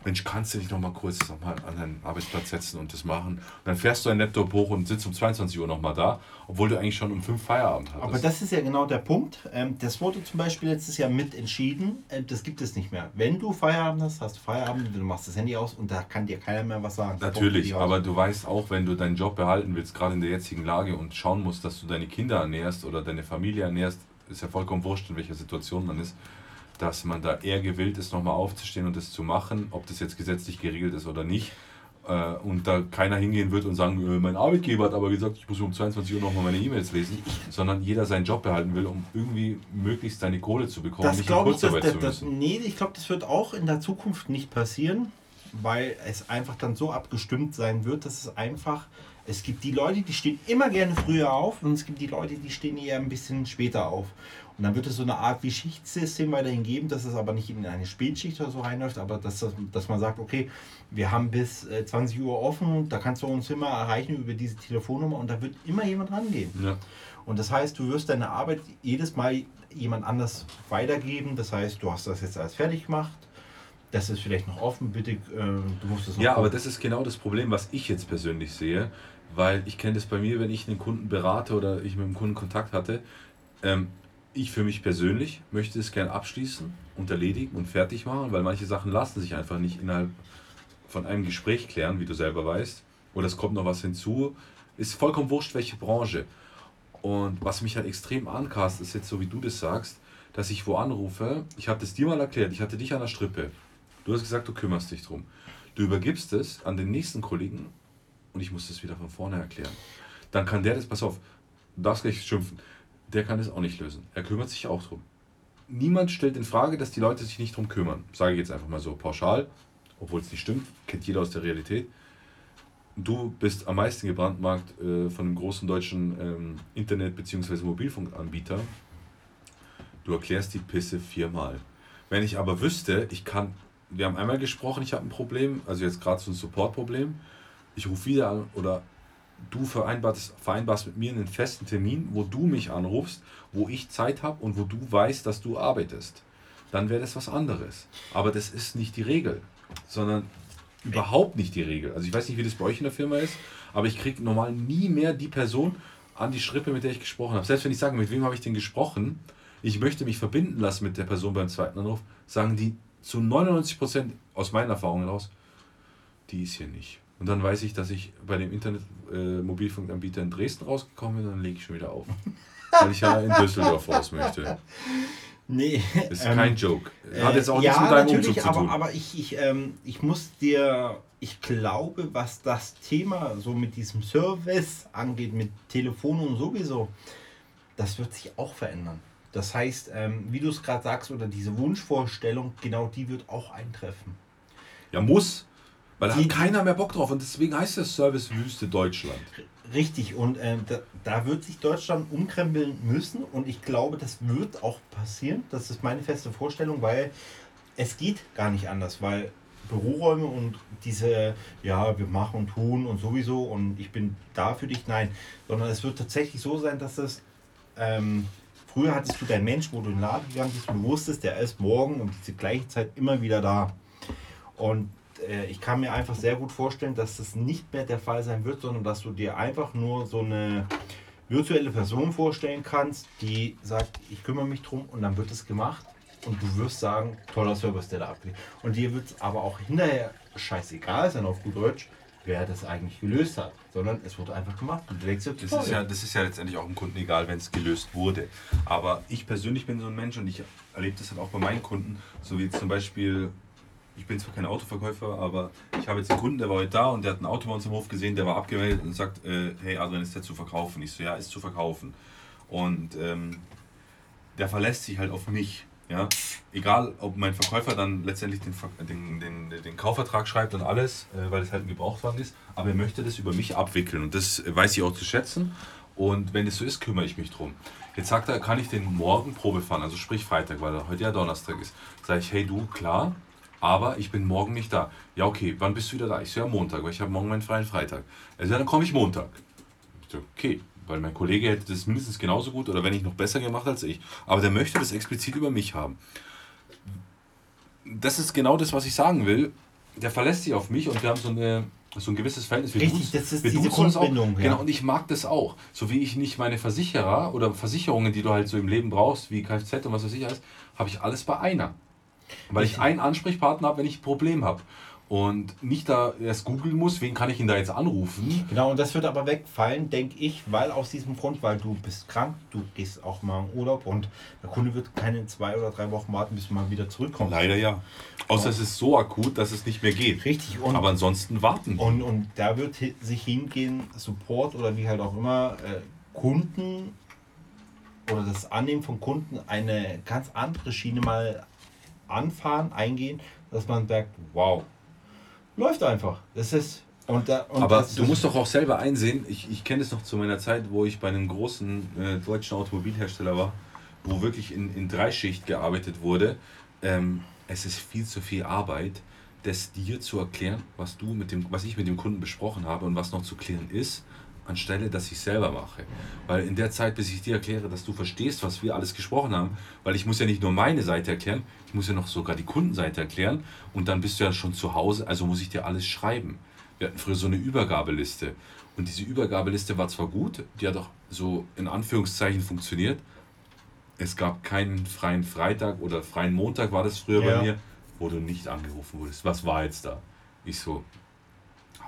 Speaker 2: Mensch, kannst du dich noch mal kurz noch mal an deinen Arbeitsplatz setzen und das machen? Und dann fährst du deinen Laptop hoch und sitzt um 22 Uhr noch mal da, obwohl du eigentlich schon um 5 Feierabend hattest.
Speaker 1: Aber das ist ja genau der Punkt. Ähm, das wurde zum Beispiel letztes Jahr mit entschieden. Äh, das gibt es nicht mehr. Wenn du Feierabend hast, hast du Feierabend, du machst das Handy aus und da kann dir keiner mehr was sagen.
Speaker 2: Natürlich, aber du weißt auch, wenn du deinen Job behalten willst, gerade in der jetzigen Lage und schauen musst, dass du deine Kinder ernährst oder deine Familie ernährst, ist ja vollkommen wurscht, in welcher Situation man ist, dass man da eher gewillt ist, nochmal aufzustehen und das zu machen, ob das jetzt gesetzlich geregelt ist oder nicht. Äh, Und da keiner hingehen wird und sagen, äh, mein Arbeitgeber hat aber gesagt, ich muss um 22 Uhr nochmal meine E-Mails lesen, sondern jeder seinen Job behalten will, um irgendwie möglichst seine Kohle zu bekommen,
Speaker 1: Das
Speaker 2: nicht in
Speaker 1: glaube ich, das,
Speaker 2: Kurzarbeit
Speaker 1: das,
Speaker 2: zu
Speaker 1: das,
Speaker 2: müssen.
Speaker 1: nee, ich glaube, das wird auch in der Zukunft nicht passieren, weil es einfach dann so abgestimmt sein wird, dass es einfach, es gibt die Leute, die stehen immer gerne früher auf und es gibt die Leute, die stehen eher ein bisschen später auf. Und dann wird es so eine Art wie Schichtsystem weiterhin geben, dass es aber nicht in eine Spätschicht oder so reinläuft, aber dass, das- dass man sagt, okay, wir haben bis äh, 20 Uhr offen, da kannst du uns immer erreichen über diese Telefonnummer und da wird immer jemand rangehen.
Speaker 2: Ja.
Speaker 1: Und das heißt, du wirst deine Arbeit jedes Mal jemand anders weitergeben. Das heißt, du hast das jetzt alles fertig gemacht. Das ist vielleicht noch offen, bitte, äh, du musst es noch
Speaker 2: Ja, aber
Speaker 1: gucken.
Speaker 2: das ist genau das Problem, was ich jetzt persönlich sehe, weil ich kenne das bei mir, wenn ich einen Kunden berate oder ich mit einem Kunden Kontakt hatte. Ähm, ich für mich persönlich möchte es gerne abschließen und erledigen und fertig machen, weil manche Sachen lassen sich einfach nicht innerhalb von einem Gespräch klären, wie du selber weißt. Oder es kommt noch was hinzu. Ist vollkommen wurscht, welche Branche. Und was mich halt extrem ankast, ist jetzt so, wie du das sagst, dass ich wo anrufe. Ich habe das dir mal erklärt, ich hatte dich an der Strippe. Du hast gesagt, du kümmerst dich drum. Du übergibst es an den nächsten Kollegen und ich muss das wieder von vorne erklären. Dann kann der das, pass auf, du darfst gleich schimpfen, der kann das auch nicht lösen. Er kümmert sich auch drum. Niemand stellt in Frage, dass die Leute sich nicht drum kümmern. Sage ich jetzt einfach mal so pauschal, obwohl es nicht stimmt, kennt jeder aus der Realität. Du bist am meisten gebrandmarkt äh, von einem großen deutschen ähm, Internet- bzw. Mobilfunkanbieter. du erklärst die Pisse viermal. Wenn ich aber wüsste, ich kann, wir haben einmal gesprochen, ich habe ein Problem, also jetzt gerade so ein Support-Problem, ich rufe wieder an oder du vereinbarst, vereinbarst mit mir einen festen Termin, wo du mich anrufst, wo ich Zeit habe und wo du weißt, dass du arbeitest, dann wäre das was anderes. Aber das ist nicht die Regel, sondern überhaupt nicht die Regel. Also ich weiß nicht, wie das bei euch in der Firma ist, aber ich kriege normal nie mehr die Person an die Strippe, mit der ich gesprochen habe. Selbst wenn ich sage, mit wem habe ich denn gesprochen, ich möchte mich verbinden lassen mit der Person beim zweiten Anruf, sagen die zu 99 Prozent aus meinen Erfahrungen heraus, die ist hier nicht. Und dann weiß ich, dass ich bei dem Internet-Mobilfunkanbieter äh, in Dresden rausgekommen bin, dann lege ich schon wieder auf. *laughs* weil ich ja in Düsseldorf raus möchte.
Speaker 1: Nee.
Speaker 2: Das ist ähm, kein Joke.
Speaker 1: Hat jetzt auch äh, nichts ja, mit deinem natürlich, Umzug zu tun. Aber, aber ich, ich, ähm, ich muss dir, ich glaube, was das Thema so mit diesem Service angeht, mit Telefon und sowieso, das wird sich auch verändern. Das heißt, ähm, wie du es gerade sagst, oder diese Wunschvorstellung, genau die wird auch eintreffen.
Speaker 2: Ja, muss. Weil da hat keiner mehr Bock drauf und deswegen heißt das Service Wüste Deutschland.
Speaker 1: Richtig, und äh, da, da, wird sich Deutschland umkrempeln müssen und ich glaube, das wird auch passieren. Das ist meine feste Vorstellung, weil es geht gar nicht anders, weil Büroräume und diese, ja, wir machen und tun und sowieso und ich bin da für dich, nein, sondern es wird tatsächlich so sein, dass es, ähm, früher hattest du deinen Mensch, wo du in den Laden gegangen bist und du wusstest, der ist morgen um diese gleiche Zeit immer wieder da. Und äh, ich kann mir einfach sehr gut vorstellen, dass das nicht mehr der Fall sein wird, sondern dass du dir einfach nur so eine virtuelle Person vorstellen kannst, die sagt, ich kümmere mich drum und dann wird es gemacht und du wirst sagen, toller Service, der da abgeht. Und dir wird es aber auch hinterher scheißegal sein auf gut Deutsch, wer das eigentlich gelöst hat, sondern es wurde einfach gemacht. Und du denkst,
Speaker 2: das, ist ja, das ist ja letztendlich auch dem Kunden egal, wenn es gelöst wurde. Aber ich persönlich bin so ein Mensch und ich erlebe das halt auch bei meinen Kunden, so wie zum Beispiel ich bin zwar kein Autoverkäufer, aber ich habe jetzt einen Kunden, der war heute da und der hat ein Auto bei uns im Hof gesehen, der war abgemeldet und sagt, äh, hey Adrian, ist der zu verkaufen? Ich so, ja, ist zu verkaufen. Und ähm, der verlässt sich halt auf mich. Ja? Egal, ob mein Verkäufer dann letztendlich den, den, den, den Kaufvertrag schreibt und alles, äh, weil es halt ein Gebrauchtwagen ist, aber er möchte das über mich abwickeln und das weiß ich auch zu schätzen. Und wenn es so ist, kümmere ich mich drum. Jetzt sagt er, kann ich den morgen Probe fahren, also sprich Freitag, weil heute ja Donnerstag ist. Sage ich, hey du, klar, aber ich bin morgen nicht da. Ja, okay, wann bist du wieder da? Ich so, ja, Montag, weil ich habe morgen meinen freien Freitag. So, ja, dann komme ich Montag. Ich so, okay, weil mein Kollege hätte das mindestens genauso gut oder wenn nicht noch besser gemacht als ich. Aber der möchte das explizit über mich haben. Das ist genau das, was ich sagen will. Der verlässt sich auf mich und wir haben so, eine, so ein gewisses Verhältnis. Wir
Speaker 1: Richtig, das ist diese Grundbindung.
Speaker 2: Ja. Genau, und ich mag das auch. So wie ich nicht meine Versicherer oder Versicherungen, die du halt so im Leben brauchst, wie Kfz und was weiß ich alles, habe ich alles bei einer. Weil ich einen Ansprechpartner habe, wenn ich ein Problem habe. Und nicht da erst googeln muss, wen kann ich ihn da jetzt anrufen.
Speaker 1: Genau, und das wird aber wegfallen, denke ich, weil aus diesem Grund, weil du bist krank, du gehst auch mal in Urlaub und der Kunde wird keine zwei oder drei Wochen warten, bis mal wieder zurückkommst.
Speaker 2: Leider ja. Außer es ist so akut, dass es nicht mehr geht.
Speaker 1: Richtig.
Speaker 2: Und, aber ansonsten warten.
Speaker 1: Und, und da wird sich hingehen, Support oder wie halt auch immer, äh, Kunden oder das Annehmen von Kunden eine ganz andere Schiene mal anfahren, eingehen, dass man merkt, wow, läuft einfach. Das ist
Speaker 2: und da, und Aber du musst doch auch selber einsehen, ich, ich kenne es noch zu meiner Zeit, wo ich bei einem großen äh, deutschen Automobilhersteller war, wo wirklich in, in Dreischicht gearbeitet wurde. Ähm, es ist viel zu viel Arbeit, das dir zu erklären, was du mit dem, was ich mit dem Kunden besprochen habe und was noch zu klären ist anstelle dass ich selber mache. Weil in der Zeit, bis ich dir erkläre, dass du verstehst, was wir alles gesprochen haben, weil ich muss ja nicht nur meine Seite erklären, ich muss ja noch sogar die Kundenseite erklären und dann bist du ja schon zu Hause, also muss ich dir alles schreiben. Wir hatten früher so eine Übergabeliste und diese Übergabeliste war zwar gut, die hat auch so in Anführungszeichen funktioniert. Es gab keinen freien Freitag oder freien Montag war das früher ja. bei mir, wo du nicht angerufen wurdest. Was war jetzt da? Ich so,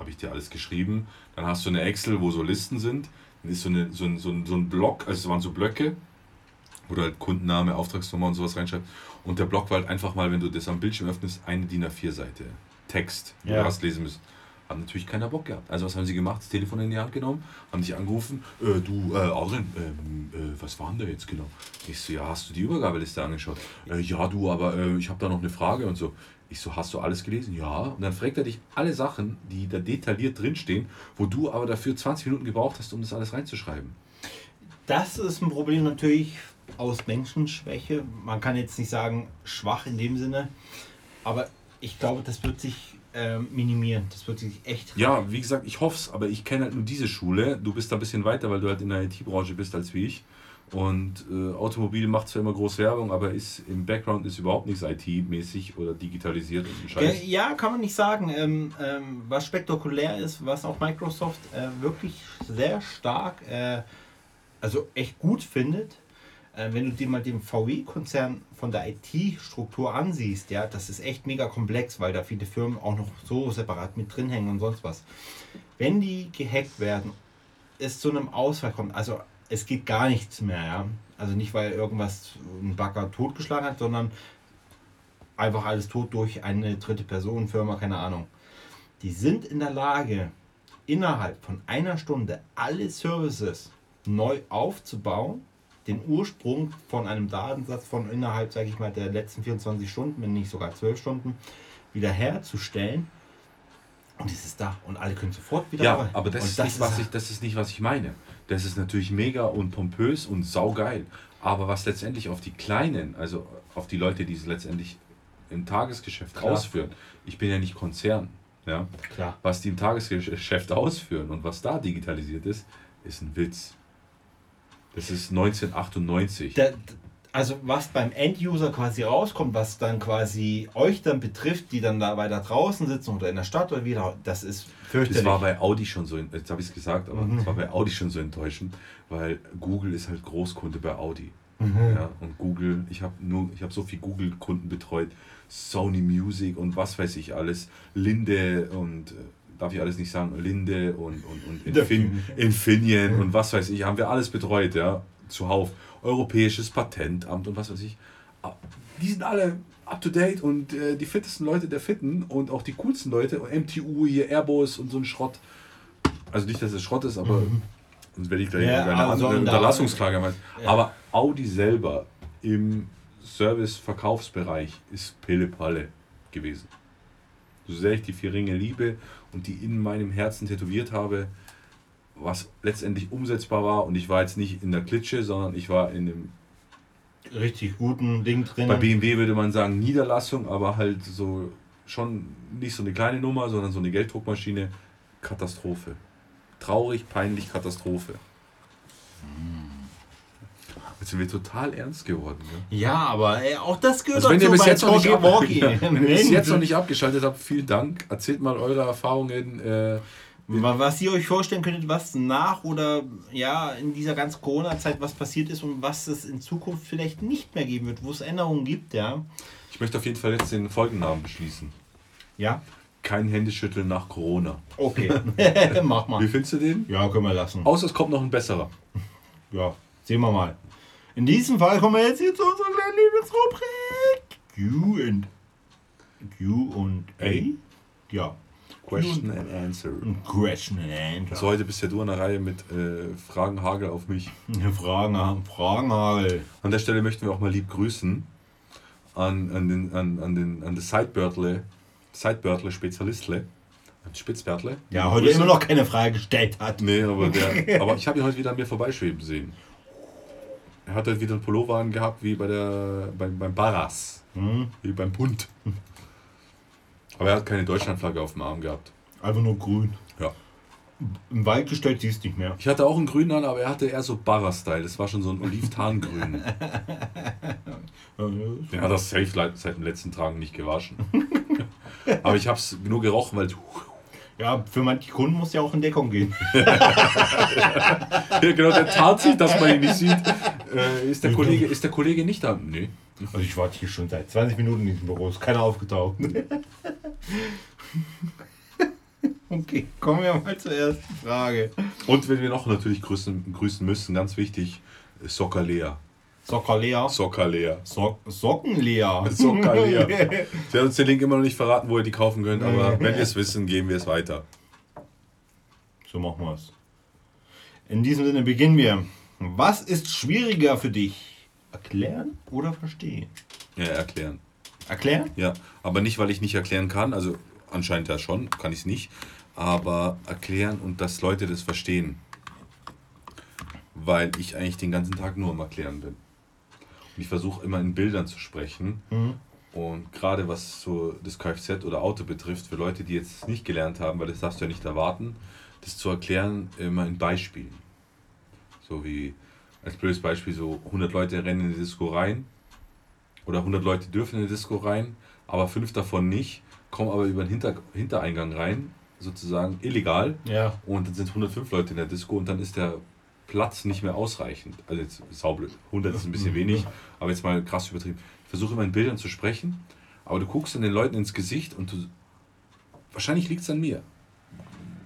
Speaker 2: habe ich dir alles geschrieben. Dann hast du eine Excel, wo so Listen sind. Dann ist so, eine, so, ein, so, ein, so ein Block, also es waren so Blöcke, wo du halt Kundenname, Auftragsnummer und sowas reinschreibst. Und der Block war halt einfach mal, wenn du das am Bildschirm öffnest, eine DIN A4-Seite. Text, ja. du hast lesen müssen. Hat natürlich keiner Bock gehabt. Also was haben sie gemacht? Das Telefon in die Hand genommen, haben dich angerufen, äh, du, äh, Adrian, ähm, äh, was war denn da jetzt genau? Ich so, ja, hast du die Übergabeliste angeschaut? Äh, ja, du, aber äh, ich habe da noch eine Frage und so. Ich so, hast du alles gelesen? Ja. Und dann fragt er dich alle Sachen, die da detailliert drinstehen, wo du aber dafür 20 Minuten gebraucht hast, um das alles reinzuschreiben.
Speaker 1: Das ist ein Problem natürlich aus Menschenschwäche. Man kann jetzt nicht sagen schwach in dem Sinne, aber ich glaube, das wird sich äh, minimieren. Das wird sich echt.
Speaker 2: Ja, wie gesagt, ich hoffe es, aber ich kenne halt nur diese Schule. Du bist da ein bisschen weiter, weil du halt in der IT-Branche bist als wie ich. Und äh, Automobil macht zwar immer groß Werbung, aber ist im Background ist überhaupt nichts IT-mäßig oder digitalisiert und Scheiß.
Speaker 1: Ja, kann man nicht sagen. Ähm, ähm, was spektakulär ist, was auch Microsoft äh, wirklich sehr stark, äh, also echt gut findet, äh, wenn du dir mal den VW-Konzern von der IT-Struktur ansiehst, ja, das ist echt mega komplex, weil da viele Firmen auch noch so separat mit drin hängen und sonst was. Wenn die gehackt werden, es zu einem Ausfall kommt, also es geht gar nichts mehr. Ja? Also nicht, weil irgendwas ein Bagger totgeschlagen hat, sondern einfach alles tot durch eine dritte Person, Firma, keine Ahnung. Die sind in der Lage, innerhalb von einer Stunde alle Services neu aufzubauen, den Ursprung von einem Datensatz von innerhalb, sage ich mal, der letzten 24 Stunden, wenn nicht sogar 12 Stunden, wiederherzustellen. Und es ist da und alle können sofort wieder
Speaker 2: Ja,
Speaker 1: rein.
Speaker 2: aber das
Speaker 1: Und
Speaker 2: ist, nicht, was ich, das ist nicht, was ich meine. Das ist natürlich mega und pompös und saugeil. Aber was letztendlich auf die Kleinen, also auf die Leute, die es letztendlich im Tagesgeschäft
Speaker 1: Klar.
Speaker 2: ausführen, ich bin ja nicht Konzern, ja,
Speaker 1: Klar.
Speaker 2: was die im Tagesgeschäft ausführen und was da digitalisiert ist, ist ein Witz. Das ist 1998.
Speaker 1: Da, also was beim End-User quasi rauskommt, was dann quasi euch dann betrifft, die dann da weiter draußen sitzen oder in der Stadt oder wieder, das ist fürchterlich.
Speaker 2: Das war bei Audi schon so, jetzt habe ich es gesagt, aber es war bei Audi schon so enttäuschend, weil Google ist halt Großkunde bei Audi. Ja, und Google, ich habe nur, ich habe so viel Google-Kunden betreut, Sony Music und was weiß ich alles, Linde und äh, darf ich alles nicht sagen, Linde und, und, und Infin, Infineon und was weiß ich, haben wir alles betreut, ja, zuhauf. Europäisches Patentamt und was weiß ich. Ah, Die sind alle up to date und äh, die fittesten Leute der Fitten und auch die coolsten Leute. Und MTU hier, Airbus und so ein Schrott. Also nicht, dass es Schrott ist, aber sonst werde ich gleich
Speaker 1: Ja,
Speaker 2: eine
Speaker 1: also
Speaker 2: andere
Speaker 1: da-
Speaker 2: Unterlassungsklage machen.
Speaker 1: Ja.
Speaker 2: Aber Audi selber im Service-Verkaufsbereich ist Pille-Palle gewesen. So sehr ich die vier Ringe liebe und die in meinem Herzen tätowiert habe, was letztendlich umsetzbar war und ich war jetzt nicht in der Klitsche, sondern ich war in dem
Speaker 1: richtig guten Ding drin.
Speaker 2: bei BMW würde man sagen Niederlassung, aber halt so schon nicht so eine kleine Nummer, sondern so eine Gelddruckmaschine. Katastrophe. Traurig, peinlich, Katastrophe. Jetzt sind wir total ernst geworden. Ne?
Speaker 1: ja, aber ey, auch das gehört
Speaker 2: Also wenn ihr
Speaker 1: dazu
Speaker 2: bis jetzt, noch nicht, ab *laughs* wenn ihr bis *laughs* jetzt noch nicht abgeschaltet habt, vielen Dank. Erzählt mal eure Erfahrungen. Äh,
Speaker 1: Was ihr euch vorstellen könntet, was nach oder ja in dieser ganzen Corona-Zeit was passiert ist und was es in Zukunft vielleicht nicht mehr geben wird, wo es Änderungen gibt, ja.
Speaker 2: ich möchte auf jeden Fall jetzt den Folgennamen beschließen.
Speaker 1: Ja,
Speaker 2: Kein Händeschütteln nach Corona.
Speaker 1: okay. *laughs* *laughs* Mach
Speaker 2: Wie
Speaker 1: mal.
Speaker 2: findest du den?
Speaker 1: Ja, können wir lassen.
Speaker 2: Außer es kommt noch ein besserer. *laughs*
Speaker 1: Ja, sehen wir mal. In diesem Fall kommen wir jetzt hier zu unserer kleinen Lieblingsrubrik. Q und Q und A. Ja.
Speaker 2: Question and Answer.
Speaker 1: Question and Answer.
Speaker 2: So, heute bist ja du an der Reihe mit äh, Fragenhagel auf mich. *laughs*
Speaker 1: Fragen, Fragenhagel.
Speaker 2: An der Stelle möchten wir auch mal lieb grüßen an, an, den, an, an, den, an das Sidebörtle, Sidebörtle Spezialistle, Spitzbärtle.
Speaker 1: Ja, heute immer noch keine Frage gestellt hat.
Speaker 2: Nee, aber, der, *laughs* aber ich habe ihn heute wieder an mir vorbeischweben sehen. Er hat heute wieder einen Pullover angehabt, wie bei der, beim, beim Barras,
Speaker 1: Hm,
Speaker 2: wie beim Bund. Aber er hat keine Deutschlandflagge auf dem Arm gehabt.
Speaker 1: einfach nur grün.
Speaker 2: Ja.
Speaker 1: Im Wald gestellt siehst du nicht mehr.
Speaker 2: Ich hatte auch einen grünen an, aber er hatte eher so Barras-Style. Das war schon so ein Olivtarngrün. *laughs* Er hat das safe seit dem letzten Tagen nicht gewaschen. *laughs* Aber ich habe es nur gerochen, weil
Speaker 1: Ja, für manche Kunden muss ja auch in Deckung gehen. *laughs*
Speaker 2: ja, genau der tarnt sich, dass man ihn nicht sieht. Äh, ist, der Kollege, ist der Kollege nicht da? Nee.
Speaker 1: Also ich warte hier schon seit 20 Minuten in diesem Büro, ist keiner aufgetaucht. *laughs* okay, kommen wir mal zur ersten Frage.
Speaker 2: Und wenn wir noch natürlich grüßen, grüßen müssen, ganz wichtig, Soccerlea.
Speaker 1: Sockerlea.
Speaker 2: Soccerlea.
Speaker 1: So Sockenlea. *laughs*
Speaker 2: Soccerlea. *laughs* Sie hat uns den Link immer noch nicht verraten, wo ihr die kaufen könnt, aber wenn wir es wissen, geben wir es weiter.
Speaker 1: So machen wir es. In diesem Sinne beginnen wir. Was ist schwieriger für dich? Erklären oder verstehen?
Speaker 2: Ja, erklären.
Speaker 1: Erklären?
Speaker 2: Ja, aber nicht, weil ich nicht erklären kann, also anscheinend ja schon, kann ich es nicht, aber erklären und dass Leute das verstehen. Weil ich eigentlich den ganzen Tag nur am Erklären bin. ich versuche immer in Bildern zu sprechen.
Speaker 1: Mhm.
Speaker 2: Und gerade was so das Kfz oder Auto betrifft, für Leute, die jetzt nicht gelernt haben, weil das darfst du ja nicht erwarten, das zu erklären immer in Beispielen. So wie als blödes Beispiel so 100 Leute rennen in die Disco rein oder 100 Leute dürfen in die Disco rein, aber fünf davon nicht, kommen aber über den Hinter Hintereingang rein, sozusagen illegal.
Speaker 1: Ja.
Speaker 2: Und dann sind 105 Leute in der Disco und dann ist der Platz nicht mehr ausreichend. Also jetzt saublöd. 100 ist ein bisschen *laughs* wenig, aber jetzt mal krass übertrieben. Ich versuche immer in Bildern zu sprechen, aber du guckst dann den Leuten ins Gesicht und du. Wahrscheinlich liegt es an mir.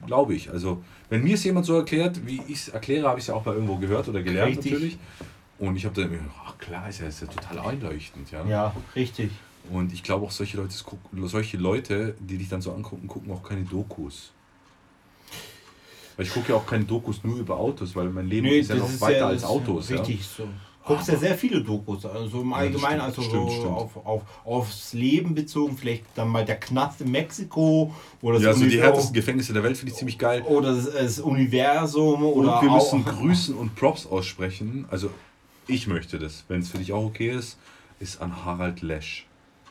Speaker 2: Glaube ich. Also, wenn mir es jemand so erklärt, wie ich es erkläre, habe ich es ja auch mal irgendwo gehört oder gelernt
Speaker 1: Richtig.
Speaker 2: natürlich. Und ich habe dann gedacht, ach klar, ist ja, ist ja total einleuchtend. Ja?
Speaker 1: Ja, richtig.
Speaker 2: Und ich glaube auch, solche Leute, solche Leute, die dich dann so angucken, gucken auch keine Dokus. Weil ich gucke ja auch keine Dokus nur über Autos, weil mein Leben ist ja noch weiter als Autos.
Speaker 1: Richtig, so. Guckst ja sehr viele Dokus, also im Allgemeinen,
Speaker 2: stimmt,
Speaker 1: also
Speaker 2: stimmt,
Speaker 1: so
Speaker 2: stimmt.
Speaker 1: Auf, auf, aufs Leben bezogen, vielleicht dann mal der Knast in Mexiko oder
Speaker 2: Ja,
Speaker 1: das,
Speaker 2: also die härtesten Gefängnisse der Welt finde ich ziemlich geil.
Speaker 1: oder das, das Universum
Speaker 2: Und
Speaker 1: oder
Speaker 2: wir
Speaker 1: auch,
Speaker 2: müssen Grüßen und Props aussprechen. Also ich möchte das, wenn es für dich auch okay ist, ist an Harald Lesch.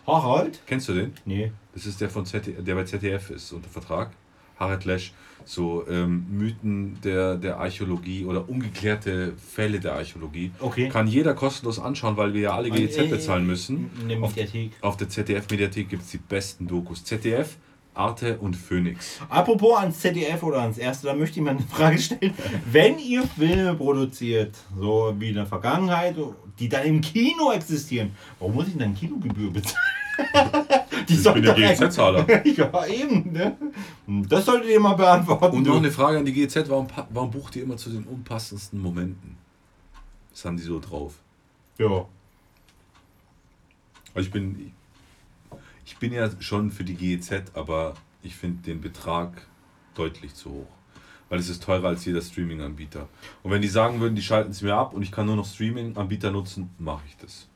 Speaker 1: Harald?
Speaker 2: Kennst du den?
Speaker 1: Nee.
Speaker 2: Das ist der von ZDF, der bei ZDF ist unter Vertrag. Harald Lesch, so ähm, Mythen der, der Archäologie oder ungeklärte Fälle der Archäologie.
Speaker 1: Okay.
Speaker 2: Kann jeder kostenlos anschauen, weil wir ja alle GEZ
Speaker 1: Äh,
Speaker 2: bezahlen müssen.
Speaker 1: In der
Speaker 2: Auf,
Speaker 1: Mediathek.
Speaker 2: auf der ZDF-Mediathek gibt es die besten Dokus. ZDF, Arte und Phoenix.
Speaker 1: Apropos ans ZDF oder ans Erste, da möchte ich mal eine Frage stellen. Wenn ihr Filme produziert, so wie in der Vergangenheit, die dann im Kino existieren, warum muss ich denn Kinogebühr bezahlen? *laughs* die
Speaker 2: Ich bin
Speaker 1: eigentlich-
Speaker 2: GEZ-Zahler. *laughs*
Speaker 1: Ja, eben. Ne? Das solltet ihr mal beantworten.
Speaker 2: Und noch eine Frage an die GEZ, warum, warum bucht ihr immer zu den unpassendsten Momenten? Das haben die so drauf.
Speaker 1: Ja.
Speaker 2: Also ich bin, ich bin ja schon für die GEZ, aber ich finde den Betrag deutlich zu hoch. Weil es ist teurer als jeder Streaming-Anbieter. Und wenn die sagen würden, die schalten es mir ab und ich kann nur noch Streaming-Anbieter nutzen, mache ich das.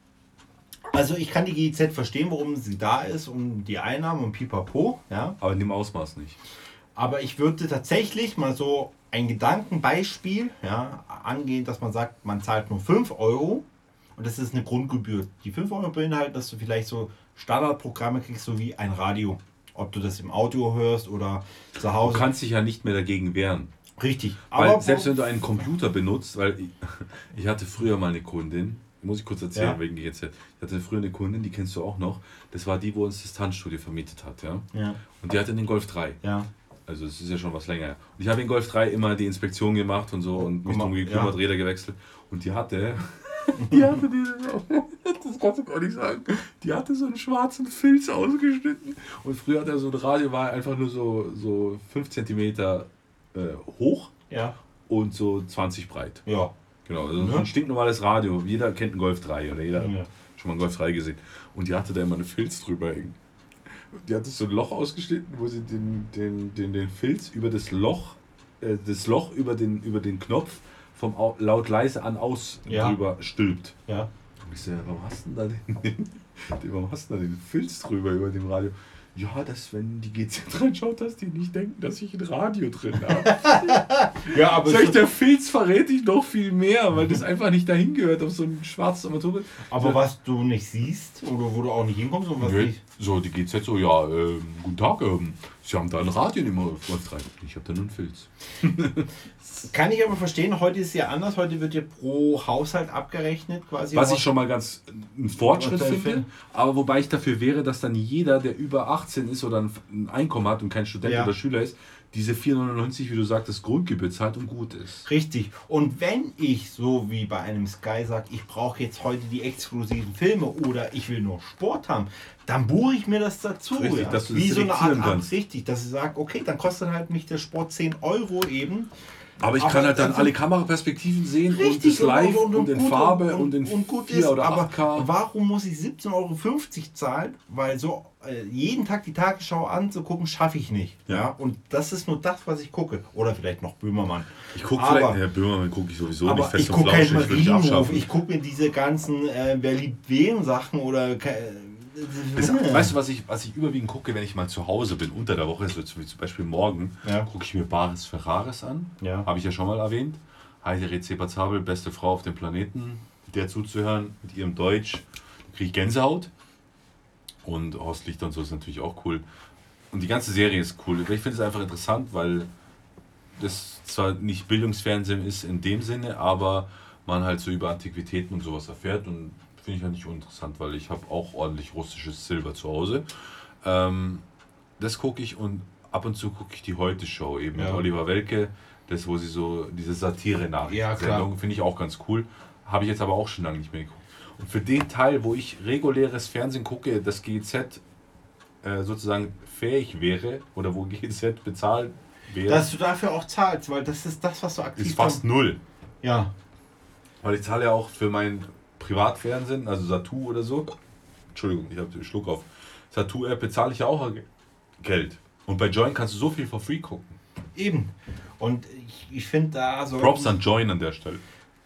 Speaker 1: Also ich kann die GIZ verstehen, warum sie da ist, um die Einnahmen und pipapo, ja.
Speaker 2: Aber in dem Ausmaß nicht.
Speaker 1: Aber ich würde tatsächlich mal so ein Gedankenbeispiel ja, angehen, dass man sagt, man zahlt nur 5 Euro und das ist eine Grundgebühr. Die 5 Euro beinhalten, dass du vielleicht so Standardprogramme kriegst, so wie ein Radio. Ob du das im Audio hörst oder zu
Speaker 2: Du
Speaker 1: Hause.
Speaker 2: kannst dich ja nicht mehr dagegen wehren.
Speaker 1: Richtig.
Speaker 2: Weil selbst wenn du einen Computer benutzt, weil ich, *laughs* ich hatte früher mal eine Kundin, muss ich kurz erzählen
Speaker 1: Ja.
Speaker 2: wegen GZ. Ich hatte früher eine Kundin, die kennst du auch noch. Das war die, wo uns das Tanzstudio vermietet hat, ja.
Speaker 1: Ja,
Speaker 2: Und die hatte den Golf 3.
Speaker 1: ja.
Speaker 2: Also es ist ja schon was länger. Und ich habe in Golf 3 immer die Inspektion gemacht und so und mich drum gekümmert,
Speaker 1: ja.
Speaker 2: Räder gewechselt. Und die hatte. *laughs* Die hatte diese. *laughs* Das kannst du gar nicht sagen. Die hatte so einen schwarzen Filz ausgeschnitten. Und früher hat er so ein Radio, war einfach nur so, so 5 cm äh, hoch
Speaker 1: Ja.
Speaker 2: und so 20 breit.
Speaker 1: Ja.
Speaker 2: Genau, also so
Speaker 1: Ja.
Speaker 2: ein stinknormales Radio. Jeder kennt einen Golf 3 oder jeder
Speaker 1: Ja.
Speaker 2: hat schon mal einen Golf 3 gesehen. Und die hatte da immer eine Filz drüber hängen. Die hatte so ein Loch ausgeschnitten, wo sie den, den, den, den Filz über das Loch, äh, das Loch über den, über den Knopf vom Au laut leise an aus
Speaker 1: Ja.
Speaker 2: drüber stülpt.
Speaker 1: Ja.
Speaker 2: Und ich so, warum hast du denn da den, den, *laughs* warum hast du denn da den Filz drüber über dem Radio? Ja, dass wenn die GZ *laughs* reinschaut, dass die nicht denken, dass ich ein Radio drin habe. *laughs*
Speaker 1: Ja, aber,
Speaker 2: Sag ich,
Speaker 1: so,
Speaker 2: der Filz verrät dich noch viel mehr, weil das einfach nicht dahin gehört auf so ein schwarzes Armaturenbrett.
Speaker 1: aber was du nicht siehst oder wo du auch nicht hinkommst und was nicht.
Speaker 2: So, die GZ so, ja, ähm, guten Tag, ähm, Sie haben da ein Radio immer auf Golf 3. Ich habe da nur einen Filz. *laughs*
Speaker 1: Kann ich aber verstehen, heute ist ja anders. Heute wird ja pro Haushalt abgerechnet quasi.
Speaker 2: Was ich schon mal ganz ein Fortschritt finde,
Speaker 1: finden?
Speaker 2: aber wobei ich dafür wäre, dass dann jeder, der über 18 ist oder ein ein Einkommen hat und kein Student
Speaker 1: Ja.
Speaker 2: oder Schüler ist, diese 4,99, wie du sagtest, Grundgebühr zahlt und gut ist.
Speaker 1: Richtig. Und wenn ich so wie bei einem Sky sage, ich brauche jetzt heute die exklusiven Filme oder ich will nur Sport haben, dann buche ich mir das dazu.
Speaker 2: Richtig,
Speaker 1: ja.
Speaker 2: dass du das
Speaker 1: wie so eine Art
Speaker 2: kannst.
Speaker 1: richtig, dass ich sage, okay, dann kostet halt mich der Sport 10 Euro eben.
Speaker 2: Aber ich
Speaker 1: Aber
Speaker 2: kann halt dann alle Kameraperspektiven sehen und
Speaker 1: Richtig,
Speaker 2: das live und, in
Speaker 1: gut
Speaker 2: Farbe und, in
Speaker 1: gut
Speaker 2: 4
Speaker 1: ist,
Speaker 2: oder
Speaker 1: aber
Speaker 2: 8K.
Speaker 1: warum muss ich 17,50 Euro zahlen? Weil so jeden Tag die Tagesschau anzugucken, schaffe ich nicht.
Speaker 2: Ja.
Speaker 1: Ja. Und das ist nur das, was ich gucke. Oder vielleicht noch Böhmermann.
Speaker 2: Ich gucke
Speaker 1: Aber-
Speaker 2: vielleicht, Herr Böhmermann gucke ich sowieso nicht
Speaker 1: Aber
Speaker 2: fest
Speaker 1: ich gucke keinen
Speaker 2: ich
Speaker 1: Marienhof,
Speaker 2: abschaffen.
Speaker 1: ich gucke mir diese ganzen äh, Wer liebt wen Sachen oder. ke-
Speaker 2: Das, weißt du, was ich, was ich überwiegend gucke, wenn ich mal zu Hause bin, unter der Woche, so zum zum Beispiel morgen,
Speaker 1: Ja.
Speaker 2: gucke ich mir Bares Ferraris an.
Speaker 1: Ja.
Speaker 2: Habe ich ja schon mal erwähnt. Heide Rezepazabel, beste Frau auf dem Planeten. der zuzuhören mit ihrem Deutsch, kriege ich Gänsehaut. Und Horst Lichter und so ist natürlich auch cool. Und die ganze Serie ist cool. Ich finde es einfach interessant, weil das zwar nicht Bildungsfernsehen ist in dem Sinne, aber man halt so über Antiquitäten und sowas erfährt und finde ich ja nicht uninteressant, weil ich habe auch ordentlich russisches Silber zu Hause. Ähm, das gucke ich und ab und zu gucke ich die Heute-Show eben mit
Speaker 1: Ja.
Speaker 2: Oliver Welke, das wo sie so diese satire
Speaker 1: Ja,
Speaker 2: finde ich auch ganz cool. Habe ich jetzt aber auch schon lange nicht mehr geguckt. Und für den Teil, wo ich reguläres Fernsehen gucke, das GZ äh, sozusagen fähig wäre oder wo GZ bezahlt wäre,
Speaker 1: Dass du dafür auch zahlst, weil das ist das, was du aktiv
Speaker 2: ist fast null.
Speaker 1: Ja.
Speaker 2: Weil ich zahle ja auch für mein Privatfernsehen, also Satu oder so. Entschuldigung, ich habe den Schluck auf. Satu-App bezahle ich ja auch Geld. Und bei Join kannst du so viel for free gucken.
Speaker 1: Eben. Und ich, ich finde, da,
Speaker 2: Props
Speaker 1: sollten-
Speaker 2: an Join an der Stelle.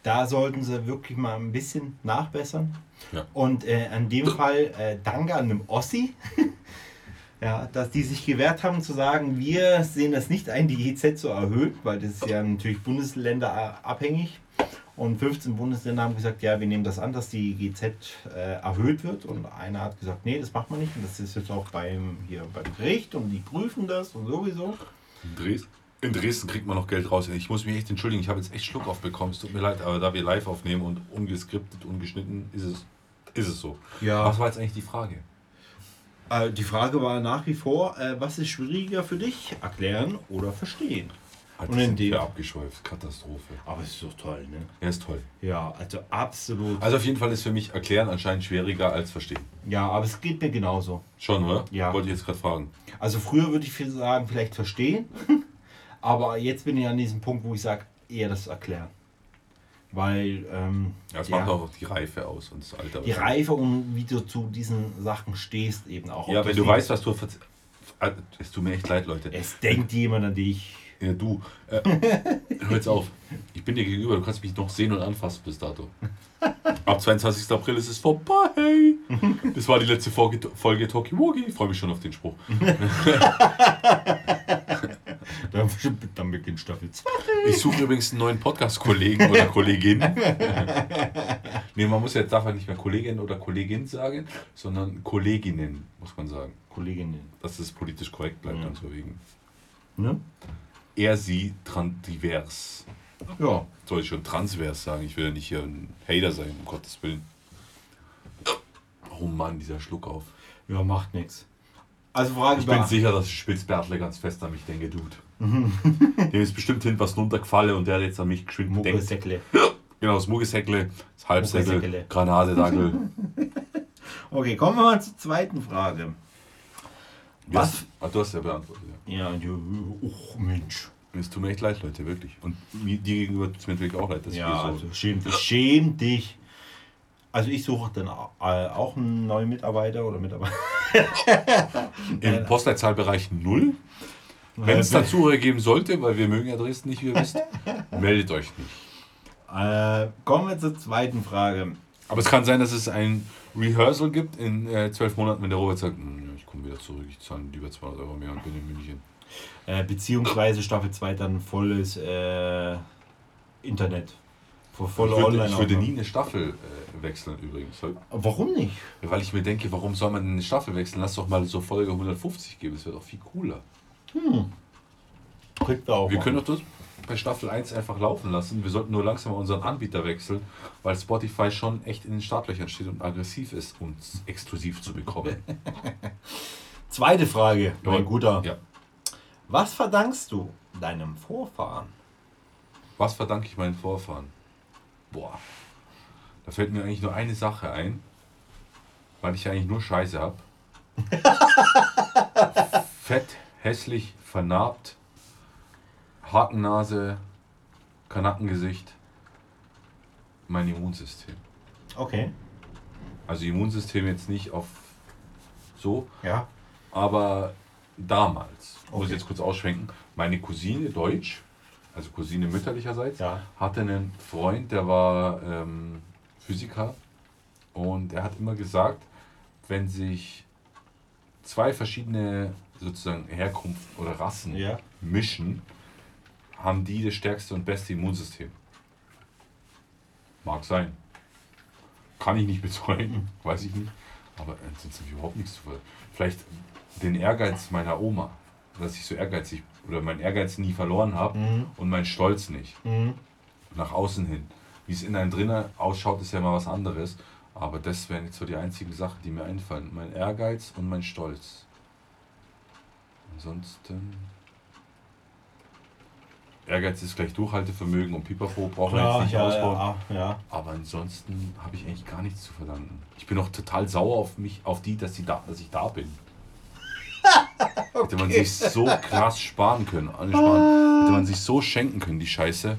Speaker 1: Da sollten sie wirklich mal ein bisschen nachbessern.
Speaker 2: Ja.
Speaker 1: Und äh, in dem Fall äh, danke an dem Ossi, *laughs* ja, dass die sich gewehrt haben zu sagen, wir sehen das nicht ein, die GZ zu erhöhen, weil das ist ja natürlich bundesländerabhängig. Und 15 Bundesländer haben gesagt, ja, wir nehmen das an, dass die GZ äh, erhöht wird. Und einer hat gesagt, nee, das macht man nicht. Und das ist jetzt auch beim, hier beim Gericht und die prüfen das und sowieso.
Speaker 2: Dresden, in Dresden kriegt man noch Geld raus. Ich muss mich echt entschuldigen, ich habe jetzt echt Schluck aufbekommen. Es tut mir leid, aber da wir live aufnehmen und ungeskriptet, ungeschnitten, ist es, ist es so.
Speaker 1: Ja.
Speaker 2: Was war jetzt eigentlich die Frage?
Speaker 1: Äh, die Frage war nach wie vor, äh, was ist schwieriger für dich? Erklären oder verstehen?
Speaker 2: Alter,
Speaker 1: Und in dem-
Speaker 2: abgeschweift. Katastrophe.
Speaker 1: Aber es ist doch toll, ne?
Speaker 2: Er ist toll.
Speaker 1: Ja, also absolut.
Speaker 2: Also auf jeden Fall ist für mich Erklären anscheinend schwieriger als Verstehen.
Speaker 1: Ja, aber es geht mir genauso.
Speaker 2: Schon, oder?
Speaker 1: Ja.
Speaker 2: Wollte ich jetzt gerade fragen.
Speaker 1: Also früher würde ich sagen, vielleicht verstehen. *laughs* aber jetzt bin ich an diesem Punkt, wo ich sage, eher das Erklären. Weil ähm,
Speaker 2: Ja, es
Speaker 1: ja,
Speaker 2: macht auch die Reife aus und das Alter.
Speaker 1: die Reife und wie du zu diesen Sachen stehst eben auch.
Speaker 2: Ja, wenn du weißt, was du... Ah, Es tut mir echt leid, Leute.
Speaker 1: Es denkt jemand an dich.
Speaker 2: Ja, du. Äh, *laughs* hör jetzt auf. Ich bin dir gegenüber, du kannst mich noch sehen und anfassen bis dato. Ab 22. April ist es vorbei. Das war die letzte Folge, Folge Talkie Walkie. Ich freue mich schon auf den Spruch. *laughs* *laughs*
Speaker 1: Dann, dann beginnt Staffel 2.
Speaker 2: Ich suche übrigens einen neuen Podcast-Kollegen oder Kollegin. *laughs* nee, man muss jetzt darf man nicht mehr Kollegin oder Kollegin sagen, sondern Kolleginnen, muss man sagen.
Speaker 1: Kolleginnen.
Speaker 2: Dass es politisch korrekt bleibt, dann so wegen.
Speaker 1: Ne?
Speaker 2: Er, sie, tran divers.
Speaker 1: Ja.
Speaker 2: Soll ich schon transvers sagen? Ich will ja nicht hier ein Hater sein, um Gottes Willen. Oh Mann, dieser Schluck auf.
Speaker 1: Ja, macht nichts. Also Frage
Speaker 2: Ich bin sicher, dass Spitzbärtle ganz fest an mich denke, Dude. *laughs* Dem ist bestimmt hin was runtergefallen und der hat jetzt an mich geschwind denkt.
Speaker 1: Muckelsäckle.
Speaker 2: Genau, das Muggesäckle, das Halbsäckle. Granatedackel. *laughs*
Speaker 1: Okay, kommen wir mal zur zweiten Frage. Was?
Speaker 2: Ah, du hast ja beantwortet. Ja.
Speaker 1: Ja, ja, oh Mensch.
Speaker 2: Es tut mir echt leid, Leute, wirklich. Und mir, dir gegenüber tut es mir natürlich auch leid, dass
Speaker 1: Ja,
Speaker 2: ich
Speaker 1: also
Speaker 2: so...
Speaker 1: schäm dich, schäm dich. Also ich suche dann äh, auch einen neuen Mitarbeiter oder Mitarbeiter.
Speaker 2: Im *laughs* Postleitzahlbereich 0. Wenn es da Zuhörer geben sollte, weil wir mögen ja Dresden nicht, wie ihr wisst, *laughs* meldet euch nicht.
Speaker 1: Äh, kommen wir zur zweiten Frage.
Speaker 2: Aber es kann sein, dass es ein Rehearsal gibt in äh, zwölf Monaten, wenn der Robert sagt, "Hm, ich komme wieder zurück, ich zahle lieber 200 Euro mehr und bin in München.
Speaker 1: Äh, beziehungsweise Staffel 2 dann volles äh, Internet. Vo- Volle
Speaker 2: ich würde,
Speaker 1: online
Speaker 2: ich würde nie eine Staffel äh, wechseln übrigens.
Speaker 1: Warum nicht?
Speaker 2: Weil ich mir denke, warum soll man eine Staffel wechseln? Lass doch mal so Folge 150 geben, das wäre doch viel cooler.
Speaker 1: Kriegt wir auch.
Speaker 2: Wir können doch das bei Staffel 1 einfach laufen lassen. Wir sollten nur langsam mal unseren Anbieter wechseln, weil Spotify schon echt in den Startlöchern steht und aggressiv ist, uns exklusiv zu bekommen. *laughs*
Speaker 1: Zweite Frage, mein Guter.
Speaker 2: Ja.
Speaker 1: Was verdankst du deinem Vorfahren?
Speaker 2: Was verdanke ich meinen Vorfahren? Boah. Da fällt mir eigentlich nur eine Sache ein, weil ich eigentlich nur Scheiße habe. *laughs* Fett, hässlich, vernarbt, Hakennase, Kanackengesicht. Mein Immunsystem.
Speaker 1: Okay.
Speaker 2: Also Immunsystem jetzt nicht auf so,
Speaker 1: Ja.
Speaker 2: aber damals, muss ich
Speaker 1: Okay.
Speaker 2: jetzt kurz ausschwenken, meine Cousine Deutsch, also Cousine mütterlicherseits,
Speaker 1: Ja.
Speaker 2: hatte einen Freund, der war ähm, Physiker und er hat immer gesagt, wenn sich zwei verschiedene sozusagen Herkunft oder Rassen
Speaker 1: Ja.
Speaker 2: mischen, haben die das stärkste und beste Immunsystem. Mag sein. kann ich nicht *laughs* bezeugen, weiß ich nicht. Aber ansonsten habe ich überhaupt nichts zu ver- Vielleicht den Ehrgeiz meiner Oma, dass ich so ehrgeizig oder meinen Ehrgeiz nie verloren habe
Speaker 1: Mhm.
Speaker 2: und meinen Stolz nicht.
Speaker 1: Mhm.
Speaker 2: Nach außen hin. Wie es in einem drinnen ausschaut, ist ja mal was anderes. Aber das wären jetzt so die einzigen Sachen, die mir einfallen. Mein Ehrgeiz und mein Stolz. Ansonsten. Ehrgeiz ist gleich Durchhaltevermögen und Pipapo brauchen wir jetzt nicht
Speaker 1: ja,
Speaker 2: ausbauen.
Speaker 1: ja, ja.
Speaker 2: Aber ansonsten habe ich eigentlich gar nichts zu verdanken. Ich bin auch total sauer auf mich, auf die, dass, die da, dass ich da bin. *laughs* Hätte man sich so krass sparen können. Ansparen. Hätte man sich so schenken können, die Scheiße.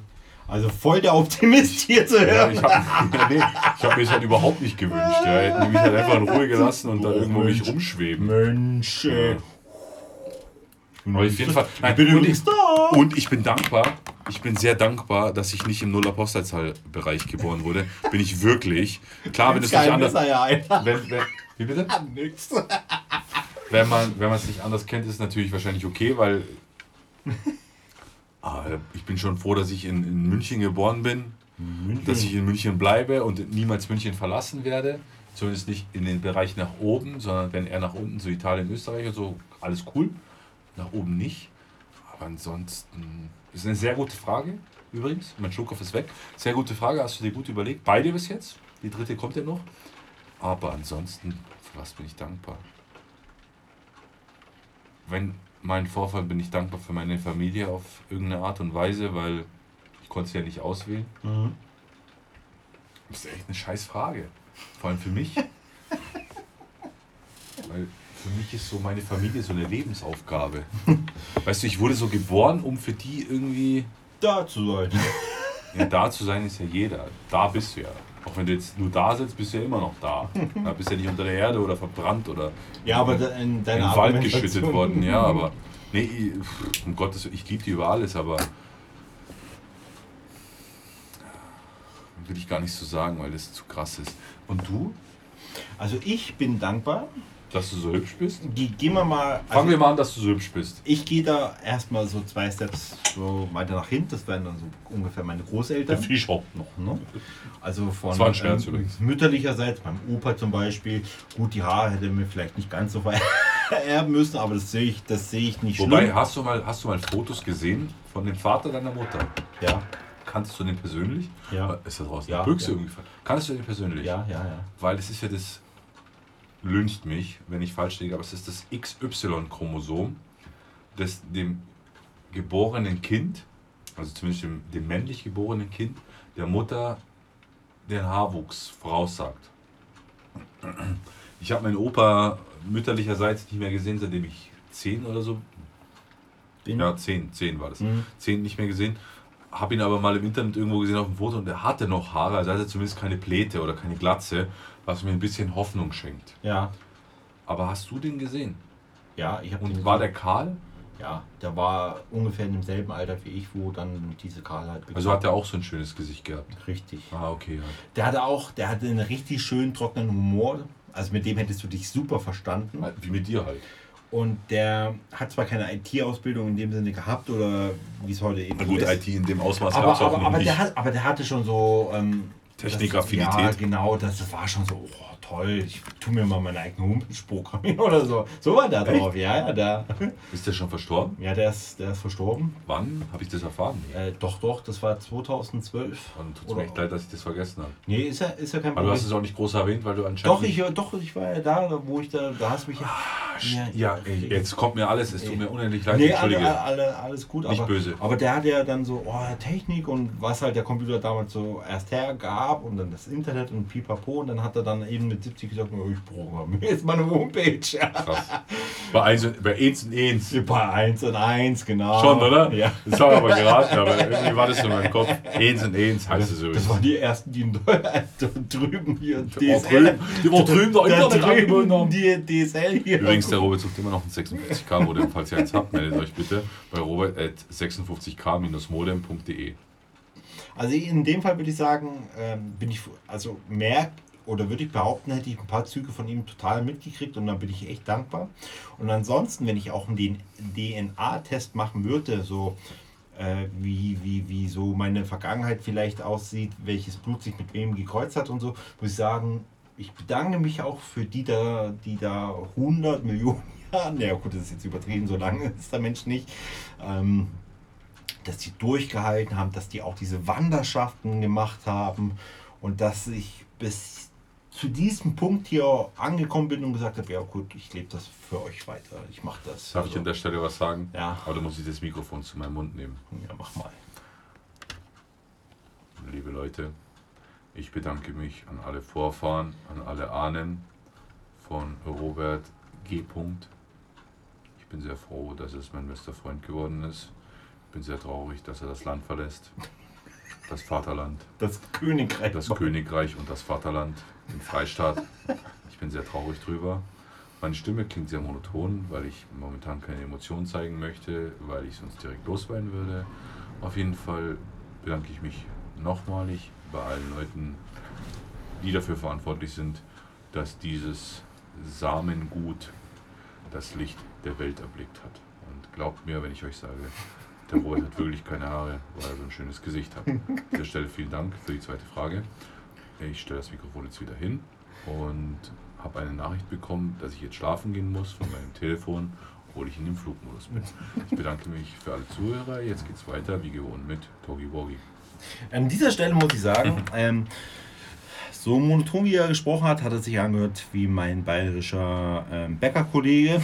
Speaker 1: Also voll der Optimist hier zu
Speaker 2: Ja,
Speaker 1: hören.
Speaker 2: ich habe *laughs* ja, nee, hab mir das halt überhaupt nicht gewünscht. Ja. Hätten die mich halt einfach in Ruhe gelassen und da
Speaker 1: Oh,
Speaker 2: irgendwo mich
Speaker 1: Mensch.
Speaker 2: rumschweben.
Speaker 1: Mensch, ey.
Speaker 2: Aber auf jeden Fall. Nein,
Speaker 1: Ich bin
Speaker 2: und,
Speaker 1: da.
Speaker 2: und ich bin dankbar. Ich bin sehr dankbar, dass ich nicht im Nuller-Postleitzahl-Bereich geboren wurde. Bin ich wirklich. Klar, wenn es nicht anders.
Speaker 1: Ja.
Speaker 2: Wenn, wenn, wie bitte?
Speaker 1: Nix.
Speaker 2: Wenn man wenn man es nicht anders kennt, ist es natürlich wahrscheinlich okay, weil *laughs* ah, ich bin schon froh, dass ich in, in München geboren bin, dass ich in München bleibe und niemals München verlassen werde. Zumindest nicht in den Bereich nach oben, sondern wenn eher nach unten, so Italien, Österreich und so, alles cool. Nach oben nicht. Aber ansonsten ist eine sehr gute Frage, übrigens. Mein Schluckkopf ist weg. Sehr gute Frage, hast du dir gut überlegt. Beide bis jetzt. Die dritte kommt ja noch. Aber ansonsten, für was bin ich dankbar? wenn mein Vorfall bin ich dankbar für meine Familie auf irgendeine Art und Weise, weil ich konnte es ja nicht auswählen.
Speaker 1: Mhm.
Speaker 2: Das ist echt eine scheiß Frage. Vor allem für mich. *laughs* weil für mich ist so meine Familie so eine Lebensaufgabe. *laughs* Weißt du, ich wurde so geboren, um für die irgendwie.
Speaker 1: Da zu sein. *laughs*
Speaker 2: Ja, da zu sein ist ja jeder. Da bist du ja. Auch wenn du jetzt nur da sitzt, bist du ja immer noch da. Da bist du ja nicht unter der Erde oder verbrannt oder
Speaker 1: Ja, aber in
Speaker 2: den Wald geschüttet worden, ja, *laughs* aber. Nee, um Gottes Willen, ich liebe die über alles, aber. Will ich gar nicht so sagen, weil das zu krass ist. Und du,
Speaker 1: Also ich bin dankbar.
Speaker 2: Dass du so hübsch bist?
Speaker 1: Ge gehen wir mal. Also
Speaker 2: Fangen wir mal an, dass du so hübsch bist.
Speaker 1: Ich gehe da erstmal so zwei Steps so weiter nach hinten. Das wären dann so ungefähr meine Großeltern.
Speaker 2: Fisch hoppt noch.
Speaker 1: Ne? Also von
Speaker 2: Das war ein Scherz übrigens.
Speaker 1: mütterlicherseits, meinem Opa zum Beispiel. Gut, die Haare hätte mir vielleicht nicht ganz so *laughs* vererben müssen, aber das sehe ich, das sehe ich nicht
Speaker 2: Wobei,
Speaker 1: schlimm.
Speaker 2: hast du, mal, hast du mal Fotos gesehen von dem Vater deiner Mutter?
Speaker 1: Ja,
Speaker 2: Kannst du den persönlich?
Speaker 1: Ja.
Speaker 2: Ist da draußen
Speaker 1: Ja,
Speaker 2: Büchse
Speaker 1: ja.
Speaker 2: irgendwie? Kannst du den persönlich?
Speaker 1: ja, ja, ja.
Speaker 2: Weil es ist ja das, lüncht mich, wenn ich falsch liege, aber es ist das XY-Chromosom, das dem geborenen Kind, also zumindest dem, dem männlich geborenen Kind, der Mutter den Haarwuchs voraussagt. Ich habe meinen Opa mütterlicherseits nicht mehr gesehen, seitdem ich zehn oder so,
Speaker 1: Den,
Speaker 2: ja zehn, zehn war das,
Speaker 1: Mhm.
Speaker 2: zehn nicht mehr gesehen. Habe ihn aber mal im Internet irgendwo gesehen auf dem Foto und er hatte noch Haare, also hatte zumindest keine Pläte oder keine Glatze, was mir ein bisschen Hoffnung schenkt.
Speaker 1: ja,
Speaker 2: Aber hast du den gesehen?
Speaker 1: ja, ich habe
Speaker 2: Und war der kahl?
Speaker 1: Ja, der war ungefähr in demselben Alter wie ich, wo dann diese Kahlheit begann.
Speaker 2: Also hat er auch so ein schönes Gesicht gehabt.
Speaker 1: Richtig.
Speaker 2: Ah, okay. Ja.
Speaker 1: Der hatte auch, der hatte einen richtig schönen trockenen Humor. Also mit dem hättest du dich super verstanden.
Speaker 2: Wie mit dir halt.
Speaker 1: Und der hat zwar keine IT-Ausbildung in dem Sinne gehabt oder wie es heute eben
Speaker 2: Na gut,
Speaker 1: ist.
Speaker 2: IT in dem Ausmaß
Speaker 1: aber,
Speaker 2: gab es auch
Speaker 1: aber,
Speaker 2: noch
Speaker 1: aber,
Speaker 2: nicht.
Speaker 1: der hat, aber der hatte schon so ähm,
Speaker 2: Technikaffinität.
Speaker 1: Ja, genau, das war schon so, oh, toll, ich tu mir mal meine eigene Homepage programmieren *laughs* oder so. So war der
Speaker 2: Echt?
Speaker 1: drauf, ja, ja, der, *laughs*
Speaker 2: Ist der schon verstorben?
Speaker 1: ja, der ist, der ist verstorben.
Speaker 2: Wann habe ich das erfahren?
Speaker 1: Äh, doch, doch, das war 2012.
Speaker 2: Dann tut es mir echt leid, dass ich das vergessen habe.
Speaker 1: Nee, ist ja, ist ja kein
Speaker 2: Aber du hast es auch nicht groß erwähnt, weil du anscheinend.
Speaker 1: Doch, ich, doch, ich war ja da, wo ich da, da hast du mich ja.
Speaker 2: Ja, ey, jetzt kommt mir alles, es tut mir unendlich leid,
Speaker 1: Nee, alle,
Speaker 2: entschuldige.
Speaker 1: alle, alles gut.
Speaker 2: Nicht
Speaker 1: aber,
Speaker 2: böse.
Speaker 1: Aber der hat ja dann so, oh, Technik und was halt der Computer damals so erst hergab und dann das Internet und pipapo und dann hat er dann eben mit 70 gesagt, oh, ich programmiere *laughs* jetzt meine Homepage. *laughs*
Speaker 2: Krass. Bei 1 und, bei 1 und 1.
Speaker 1: Bei 1 und 1, genau.
Speaker 2: Schon, oder?
Speaker 1: Ja.
Speaker 2: Das war aber geraten, aber irgendwie war das in meinem Kopf. 1 und 1 heißt es so.
Speaker 1: Das waren die ersten, die in *laughs* drüben hier
Speaker 2: drüben- die waren drüben
Speaker 1: da
Speaker 2: Internet angeboten haben.
Speaker 1: die DSL hier.
Speaker 2: Übrigens, der Robert sucht immer noch ein 56k-Modem. Falls ihr eins habt, meldet euch bitte bei robert at 56k-modem.de.
Speaker 1: Also in dem Fall würde ich sagen, ähm, bin ich, also mehr oder würde ich behaupten, hätte ich ein paar Züge von ihm total mitgekriegt und dann bin ich echt dankbar. Und ansonsten, wenn ich auch einen DNA-Test machen würde, so äh, wie, wie, wie so meine Vergangenheit vielleicht aussieht, welches Blut sich mit wem gekreuzt hat und so, muss ich sagen, ich bedanke mich auch für die da, die da 100 Millionen *laughs* Jahre, ja gut, das ist jetzt übertrieben, so lange ist der Mensch nicht, ähm, dass die durchgehalten haben, dass die auch diese Wanderschaften gemacht haben und dass ich bis zu diesem Punkt hier angekommen bin und gesagt habe, ja gut, ich lebe das für euch weiter, ich mache das.
Speaker 2: Darf ich an der Stelle was sagen?
Speaker 1: Ja.
Speaker 2: Aber da muss ich das Mikrofon zu meinem Mund nehmen.
Speaker 1: Ja, mach mal.
Speaker 2: Liebe Leute, ich bedanke mich an alle Vorfahren, an alle Ahnen von Robert G. Ich bin sehr froh, dass es mein bester Freund geworden ist. Ich bin sehr traurig, dass er das Land verlässt. Das Vaterland,
Speaker 1: Das Königreich.
Speaker 2: das Königreich und das Vaterland im Freistaat. Ich bin sehr traurig drüber. Meine Stimme klingt sehr monoton, weil ich momentan keine Emotionen zeigen möchte, weil ich sonst direkt losweinen würde. Auf jeden Fall bedanke ich mich nochmalig bei allen Leuten, die dafür verantwortlich sind, dass dieses Samengut das Licht der Welt erblickt hat. Und glaubt mir, wenn ich euch sage, der Robert hat wirklich keine Haare, weil er so ein schönes Gesicht hat. An *laughs* dieser Stelle vielen Dank für die zweite Frage. Ich stelle das Mikrofon jetzt wieder hin und habe eine Nachricht bekommen, dass ich jetzt schlafen gehen muss von meinem Telefon, obwohl ich in dem Flugmodus bin. Ich bedanke mich für alle Zuhörer. Jetzt geht's weiter, wie gewohnt, mit Togi Wogi.
Speaker 1: An dieser Stelle muss ich sagen, ähm, so monoton wie er gesprochen hat, hat er sich angehört wie mein bayerischer ähm, Bäckerkollege.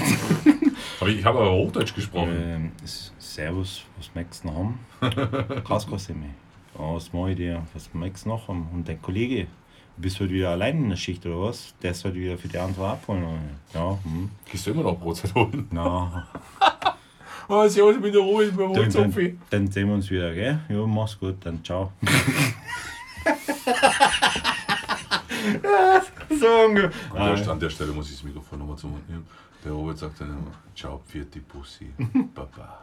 Speaker 1: *laughs*
Speaker 2: Aber ich habe aber Hochdeutsch gesprochen.
Speaker 1: ähm, servus, was möchtest du noch haben? *laughs* Grauskostüme. Ja, was mache ich dir? Was möchtest du noch haben? Und dein Kollege, du bist heute wieder allein in der Schicht oder was? Der ist heute wieder für die andere abholen. Ja, hm.
Speaker 2: Gehst du immer noch Brotzeit holen?
Speaker 1: Na,
Speaker 2: Oh, sie holen mit der Ruhe, ich bin
Speaker 1: dann, dann, dann sehen wir uns wieder, gell? Ja, mach's gut, dann ciao. *laughs* *laughs* so ungefähr.
Speaker 2: An der, an der Stelle muss ich das Mikrofon nochmal zum Mund nehmen. Der Robert sagt dann immer, ciao, pfiat Pussy, Baba.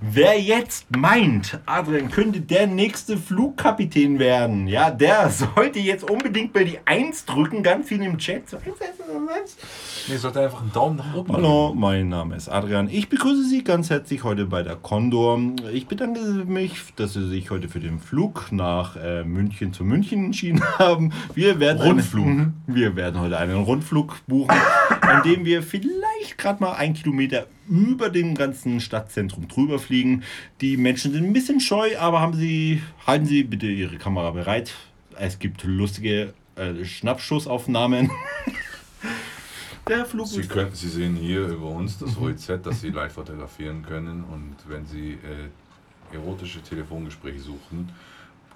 Speaker 1: Wer jetzt meint, Adrian könnte der nächste Flugkapitän werden, ja, der *laughs* sollte jetzt unbedingt bei die 1 drücken, ganz viel im Chat. So, eins, eins, eins, eins.
Speaker 2: Nee, sollte einfach einen Daumen nach oben
Speaker 1: Hallo, mein Name ist Adrian. Ich begrüße Sie ganz herzlich heute bei der Condor. Ich bedanke mich, dass Sie sich heute für den Flug nach äh, München zu München entschieden *laughs* haben. Wir werden
Speaker 2: Rundflug.
Speaker 1: Einen, *laughs* wir werden heute einen Rundflug buchen, an dem wir vielleicht gerade mal ein Kilometer über dem ganzen Stadtzentrum drüber fliegen. Die Menschen sind ein bisschen scheu, aber haben Sie, halten Sie bitte Ihre Kamera bereit. Es gibt lustige äh, Schnappschussaufnahmen. *laughs* Der Flug
Speaker 2: Sie, können, Sie sehen hier über uns das OEZ, das Sie live fotografieren können. Und wenn Sie äh, erotische Telefongespräche suchen,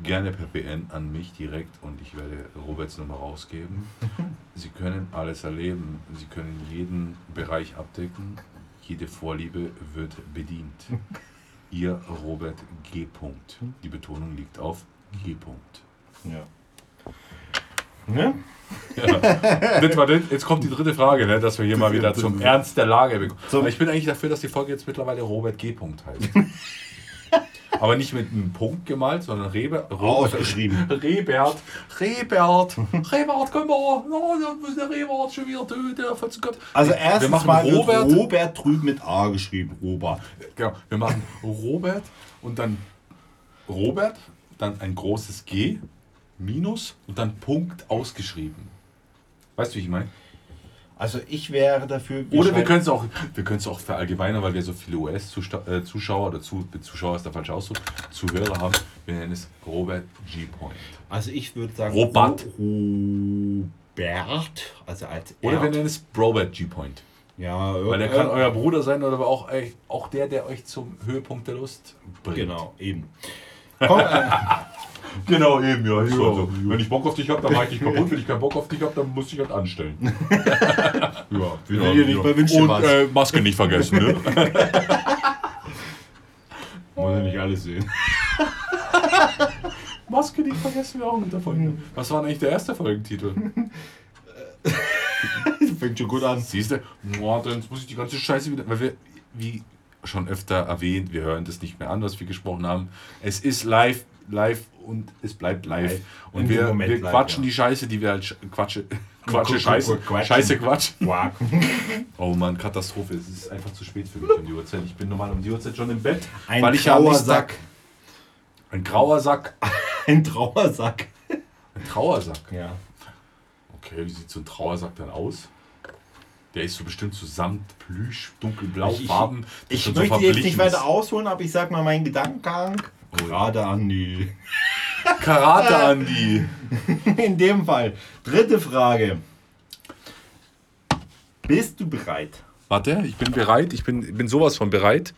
Speaker 2: gerne per PN an mich direkt und ich werde Roberts Nummer rausgeben. *laughs* Sie können alles erleben. Sie können jeden Bereich abdecken. Jede Vorliebe wird bedient. *laughs* Ihr Robert G. Punkt. Die Betonung liegt auf G. Punkt.
Speaker 1: Ja. Ne?
Speaker 2: Das war das. Jetzt kommt die dritte Frage, ne, dass wir hier mal wieder zum Ernst der Lage bekommen. Ich bin eigentlich dafür, dass die Folge jetzt mittlerweile Robert G. Punkt heißt. *laughs* Aber nicht mit einem Punkt gemalt, sondern Rebe,
Speaker 1: Ausgeschrieben.
Speaker 2: Rebert, Rebert, Rebert, komm mal, no, da ist der Rebert schon wieder Gott.
Speaker 1: Also erstens mal
Speaker 2: Robert,
Speaker 1: Robert drüben mit A geschrieben. Robert.
Speaker 2: genau, wir machen Robert und dann Robert, dann ein großes G, Minus und dann Punkt ausgeschrieben. Weißt du, wie ich meine?
Speaker 1: Also ich wäre dafür.
Speaker 2: Oder wir können es auch, wir können es auch verallgemeinern, weil wir so viele US-Zuschauer oder zu, Zuschauer ist der falsche Ausdruck, Zuhörer haben. Wir nennen es Robert G. Point.
Speaker 1: Also ich würde sagen.
Speaker 2: Robert.
Speaker 1: Ro- Robert. Also als
Speaker 2: Oder wir nennen es Robert G. Point.
Speaker 1: Ja,
Speaker 2: Weil der
Speaker 1: äh,
Speaker 2: kann euer Bruder sein oder aber auch, äh, auch der, der euch zum Höhepunkt der Lust bringt.
Speaker 1: Genau, eben. *laughs* Komm, äh, *laughs*
Speaker 2: Genau, eben, ja. Ist
Speaker 1: Ja,
Speaker 2: so. Wenn ich Bock auf dich habe, dann mach ich dich kaputt. Wenn ich keinen Bock auf dich habe, dann muss ich halt anstellen. *laughs*
Speaker 1: ja, wir
Speaker 2: Ja,
Speaker 1: nicht bei
Speaker 2: Und äh, Maske nicht vergessen, ne? *laughs*
Speaker 1: Muss ja nicht alles sehen.
Speaker 2: Maske nicht vergessen, wir auch mit der Folge. Was war denn eigentlich der erste Folgentitel?
Speaker 1: Fängt schon gut an.
Speaker 2: Siehst du, boah, dann muss ich die ganze Scheiße wieder. Weil wir, wie schon öfter erwähnt, wir hören das nicht mehr an, was wir gesprochen haben. Es ist live, live und es bleibt live.
Speaker 1: Live.
Speaker 2: Und
Speaker 1: In
Speaker 2: wir,
Speaker 1: Moment
Speaker 2: wir
Speaker 1: live,
Speaker 2: quatschen
Speaker 1: ja.
Speaker 2: die Scheiße, die wir halt sch- Quatsche, *laughs* Quatsche, Scheiße,
Speaker 1: quatschen.
Speaker 2: Scheiße, Quatsch. *laughs* Oh Mann, Katastrophe. Es ist einfach zu spät für mich um die Uhrzeit. Ich bin normal um die Uhrzeit schon im Bett.
Speaker 1: Ein
Speaker 2: weil ich ja. Tag- Ein grauer Sack. *laughs*
Speaker 1: Ein Trauersack.
Speaker 2: Ein Trauersack.
Speaker 1: Ja.
Speaker 2: Okay, wie sieht so ein Trauersack dann aus? Der ist so bestimmt so Samt, Plüsch, dunkelblau,
Speaker 1: Ich- ich-
Speaker 2: Farben.
Speaker 1: Ich
Speaker 2: schon
Speaker 1: möchte
Speaker 2: so
Speaker 1: jetzt nicht weiter ausholen, aber ich sag mal meinen Gedankengang.
Speaker 2: Oh.
Speaker 1: Gerade an die.
Speaker 2: Karate, Andi. *laughs*
Speaker 1: In dem Fall. Dritte Frage. Bist du bereit?
Speaker 2: Warte, ich bin bereit. Ich bin, bin sowas von bereit.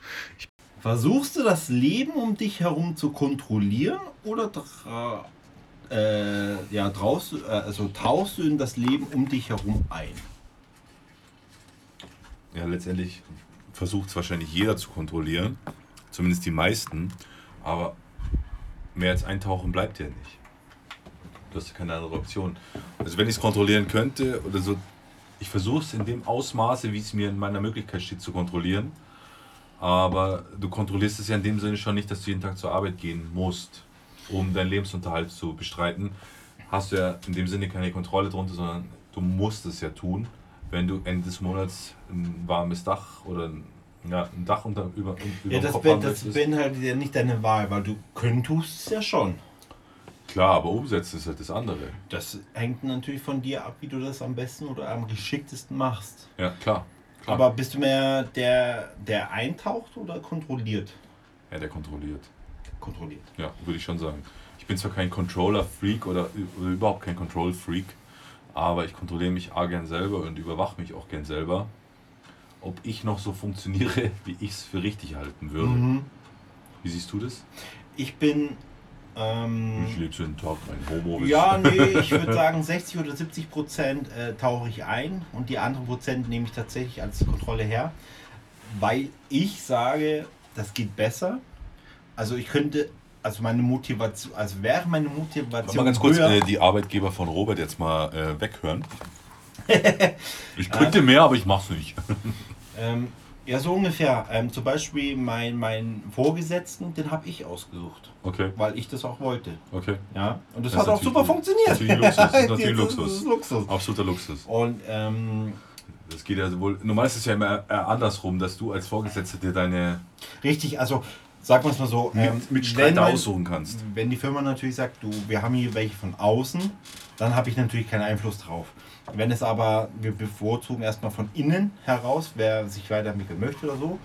Speaker 1: Versuchst du das Leben um dich herum zu kontrollieren oder tra äh, ja, traust, äh, also tauchst du in das Leben um dich herum ein?
Speaker 2: Ja, letztendlich versucht es wahrscheinlich jeder zu kontrollieren. Zumindest die meisten. Aber mehr als eintauchen bleibt ja nicht. Du hast ja keine andere Option. Also wenn ich es kontrollieren könnte oder so, ich versuche es in dem Ausmaße, wie es mir in meiner Möglichkeit steht, zu kontrollieren. Aber du kontrollierst es ja in dem Sinne schon nicht, dass du jeden Tag zur Arbeit gehen musst, um deinen Lebensunterhalt zu bestreiten. Hast du ja in dem Sinne keine Kontrolle drunter, sondern du musst es ja tun, wenn du Ende des Monats ein warmes Dach oder ein, ja, ein Dach unter, über, über
Speaker 1: Ja, das,
Speaker 2: Kopf haben
Speaker 1: das beinhaltet ja nicht deine Wahl, weil du könntest es ja schon.
Speaker 2: Klar, aber umsetzen ist halt das andere.
Speaker 1: Das hängt natürlich von dir ab, wie du das am besten oder am geschicktesten machst.
Speaker 2: Ja, klar. klar.
Speaker 1: Aber bist du mehr der, der eintaucht oder kontrolliert?
Speaker 2: ja, der kontrolliert.
Speaker 1: Kontrolliert.
Speaker 2: Ja, würde ich schon sagen. Ich bin zwar kein Controller-Freak oder, oder überhaupt kein Control-Freak, aber ich kontrolliere mich A gern selber und überwache mich auch gern selber, ob ich noch so funktioniere, *laughs* wie ich es für richtig halten würde.
Speaker 1: Mhm.
Speaker 2: Wie siehst du das?
Speaker 1: Ich bin. Ähm,
Speaker 2: Ich lebe jeden Tag mein Homo.
Speaker 1: ja, nee, ich würde *laughs* sagen 60 oder 70 Prozent äh, tauche ich ein und die anderen Prozent nehme ich tatsächlich als Kontrolle her, weil ich sage, das geht besser. Also ich könnte, also meine Motivation, also wäre meine Motivation
Speaker 2: mal ganz kurz äh, die Arbeitgeber von Robert jetzt mal äh, weghören. *laughs* ich könnte mehr, aber ich mach's nicht.
Speaker 1: Ähm, ja so ungefähr. Ähm, zum Beispiel mein, mein Vorgesetzten, den habe ich ausgesucht,
Speaker 2: Okay,
Speaker 1: weil ich das auch wollte.
Speaker 2: okay.
Speaker 1: Ja, und das,
Speaker 2: Das
Speaker 1: hat auch super funktioniert.
Speaker 2: natürlich Luxus, das ist *laughs* natürlich
Speaker 1: Das
Speaker 2: Luxus.
Speaker 1: ist Luxus.
Speaker 2: Absoluter Luxus.
Speaker 1: Und ähm,
Speaker 2: Das geht ja wohl. Normal ist es ja immer äh, andersrum, dass du als Vorgesetzter dir deine
Speaker 1: richtig, also sagen wir es mal so, ähm,
Speaker 2: mit,
Speaker 1: wenn,
Speaker 2: aussuchen kannst.
Speaker 1: wenn die Firma natürlich sagt, du, wir haben hier welche von außen, dann habe ich natürlich keinen Einfluss drauf. Wenn es aber, wir bevorzugen erstmal von innen heraus, wer sich weiterentwickeln möchte oder so,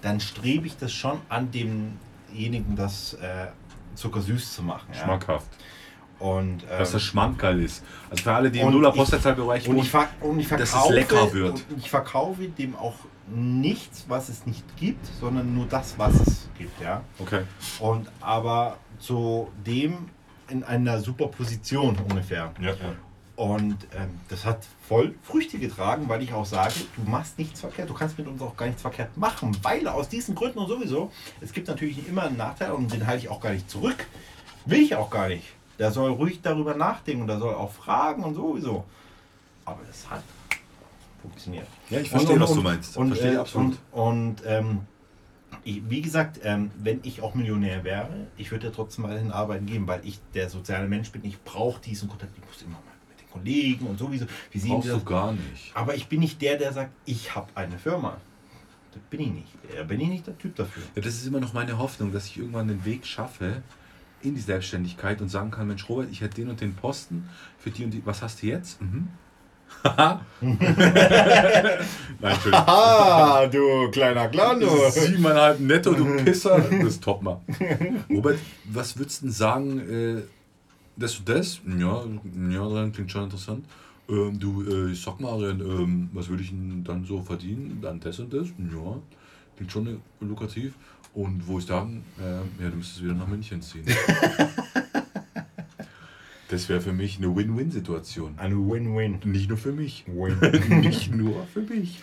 Speaker 1: dann strebe ich das schon an demjenigen, das äh, zuckersüß zu machen. Ja?
Speaker 2: Schmackhaft.
Speaker 1: Und, ähm,
Speaker 2: Dass das Schmackgeil ist. Also für alle, die im Nuller
Speaker 1: ich-
Speaker 2: Postleitzahlbereich
Speaker 1: Und
Speaker 2: wohnen. dass es lecker wird.
Speaker 1: Und ich verkaufe dem auch nichts, was es nicht gibt, sondern nur das, was es gibt, ja.
Speaker 2: Okay.
Speaker 1: Und aber zu dem in einer super Position ungefähr.
Speaker 2: Ja, ja.
Speaker 1: Und ähm, das hat voll Früchte getragen, weil ich auch sage, du machst nichts verkehrt, du kannst mit uns auch gar nichts verkehrt machen, weil aus diesen Gründen und sowieso, es gibt natürlich immer einen Nachteil und den halte ich auch gar nicht zurück. Will ich auch gar nicht. Der soll ruhig darüber nachdenken und der soll auch fragen und sowieso. Aber es hat funktioniert.
Speaker 2: Ja, ich verstehe,
Speaker 1: Und-
Speaker 2: was du
Speaker 1: und-
Speaker 2: meinst.
Speaker 1: Und,
Speaker 2: verstehe
Speaker 1: äh,
Speaker 2: absolut.
Speaker 1: und, ähm, ich, wie gesagt, ähm, wenn ich auch Millionär wäre, ich würde ja trotzdem weiterhin arbeiten gehen, weil ich der soziale Mensch bin. Ich brauche diesen Kontakt. Ich muss immer mal mit den Kollegen und sowieso. Wie sehen
Speaker 2: Brauchst du gar nicht.
Speaker 1: Aber ich bin nicht der, der sagt, ich habe eine Firma. Das bin ich nicht. Da bin ich nicht der Typ dafür.
Speaker 2: Ja, das ist immer noch meine Hoffnung, dass ich irgendwann den Weg schaffe in die Selbstständigkeit und sagen kann, Mensch Robert, ich hätte den und den Posten für die und die. Was hast du jetzt? Mhm. Haha. *laughs* Nein.
Speaker 1: Ah, du kleiner Clown,
Speaker 2: Siebeneinhalb netto, du Pisser. Das ist top, Mann. Robert, was würdest du denn sagen, äh, das und das? Ja, ja, klingt schon interessant. Ähm, du, äh, ich sag mal, Adrian, ähm, was würde ich denn dann so verdienen? Dann das und das? Ja, klingt schon lukrativ. Und wo ich sagen, äh, ja, du müsstest wieder nach München ziehen. *laughs* das wäre für mich eine Win-Win-Situation.
Speaker 1: Eine Win-Win.
Speaker 2: Nicht nur für mich.
Speaker 1: Win. *laughs*
Speaker 2: Nicht nur für mich.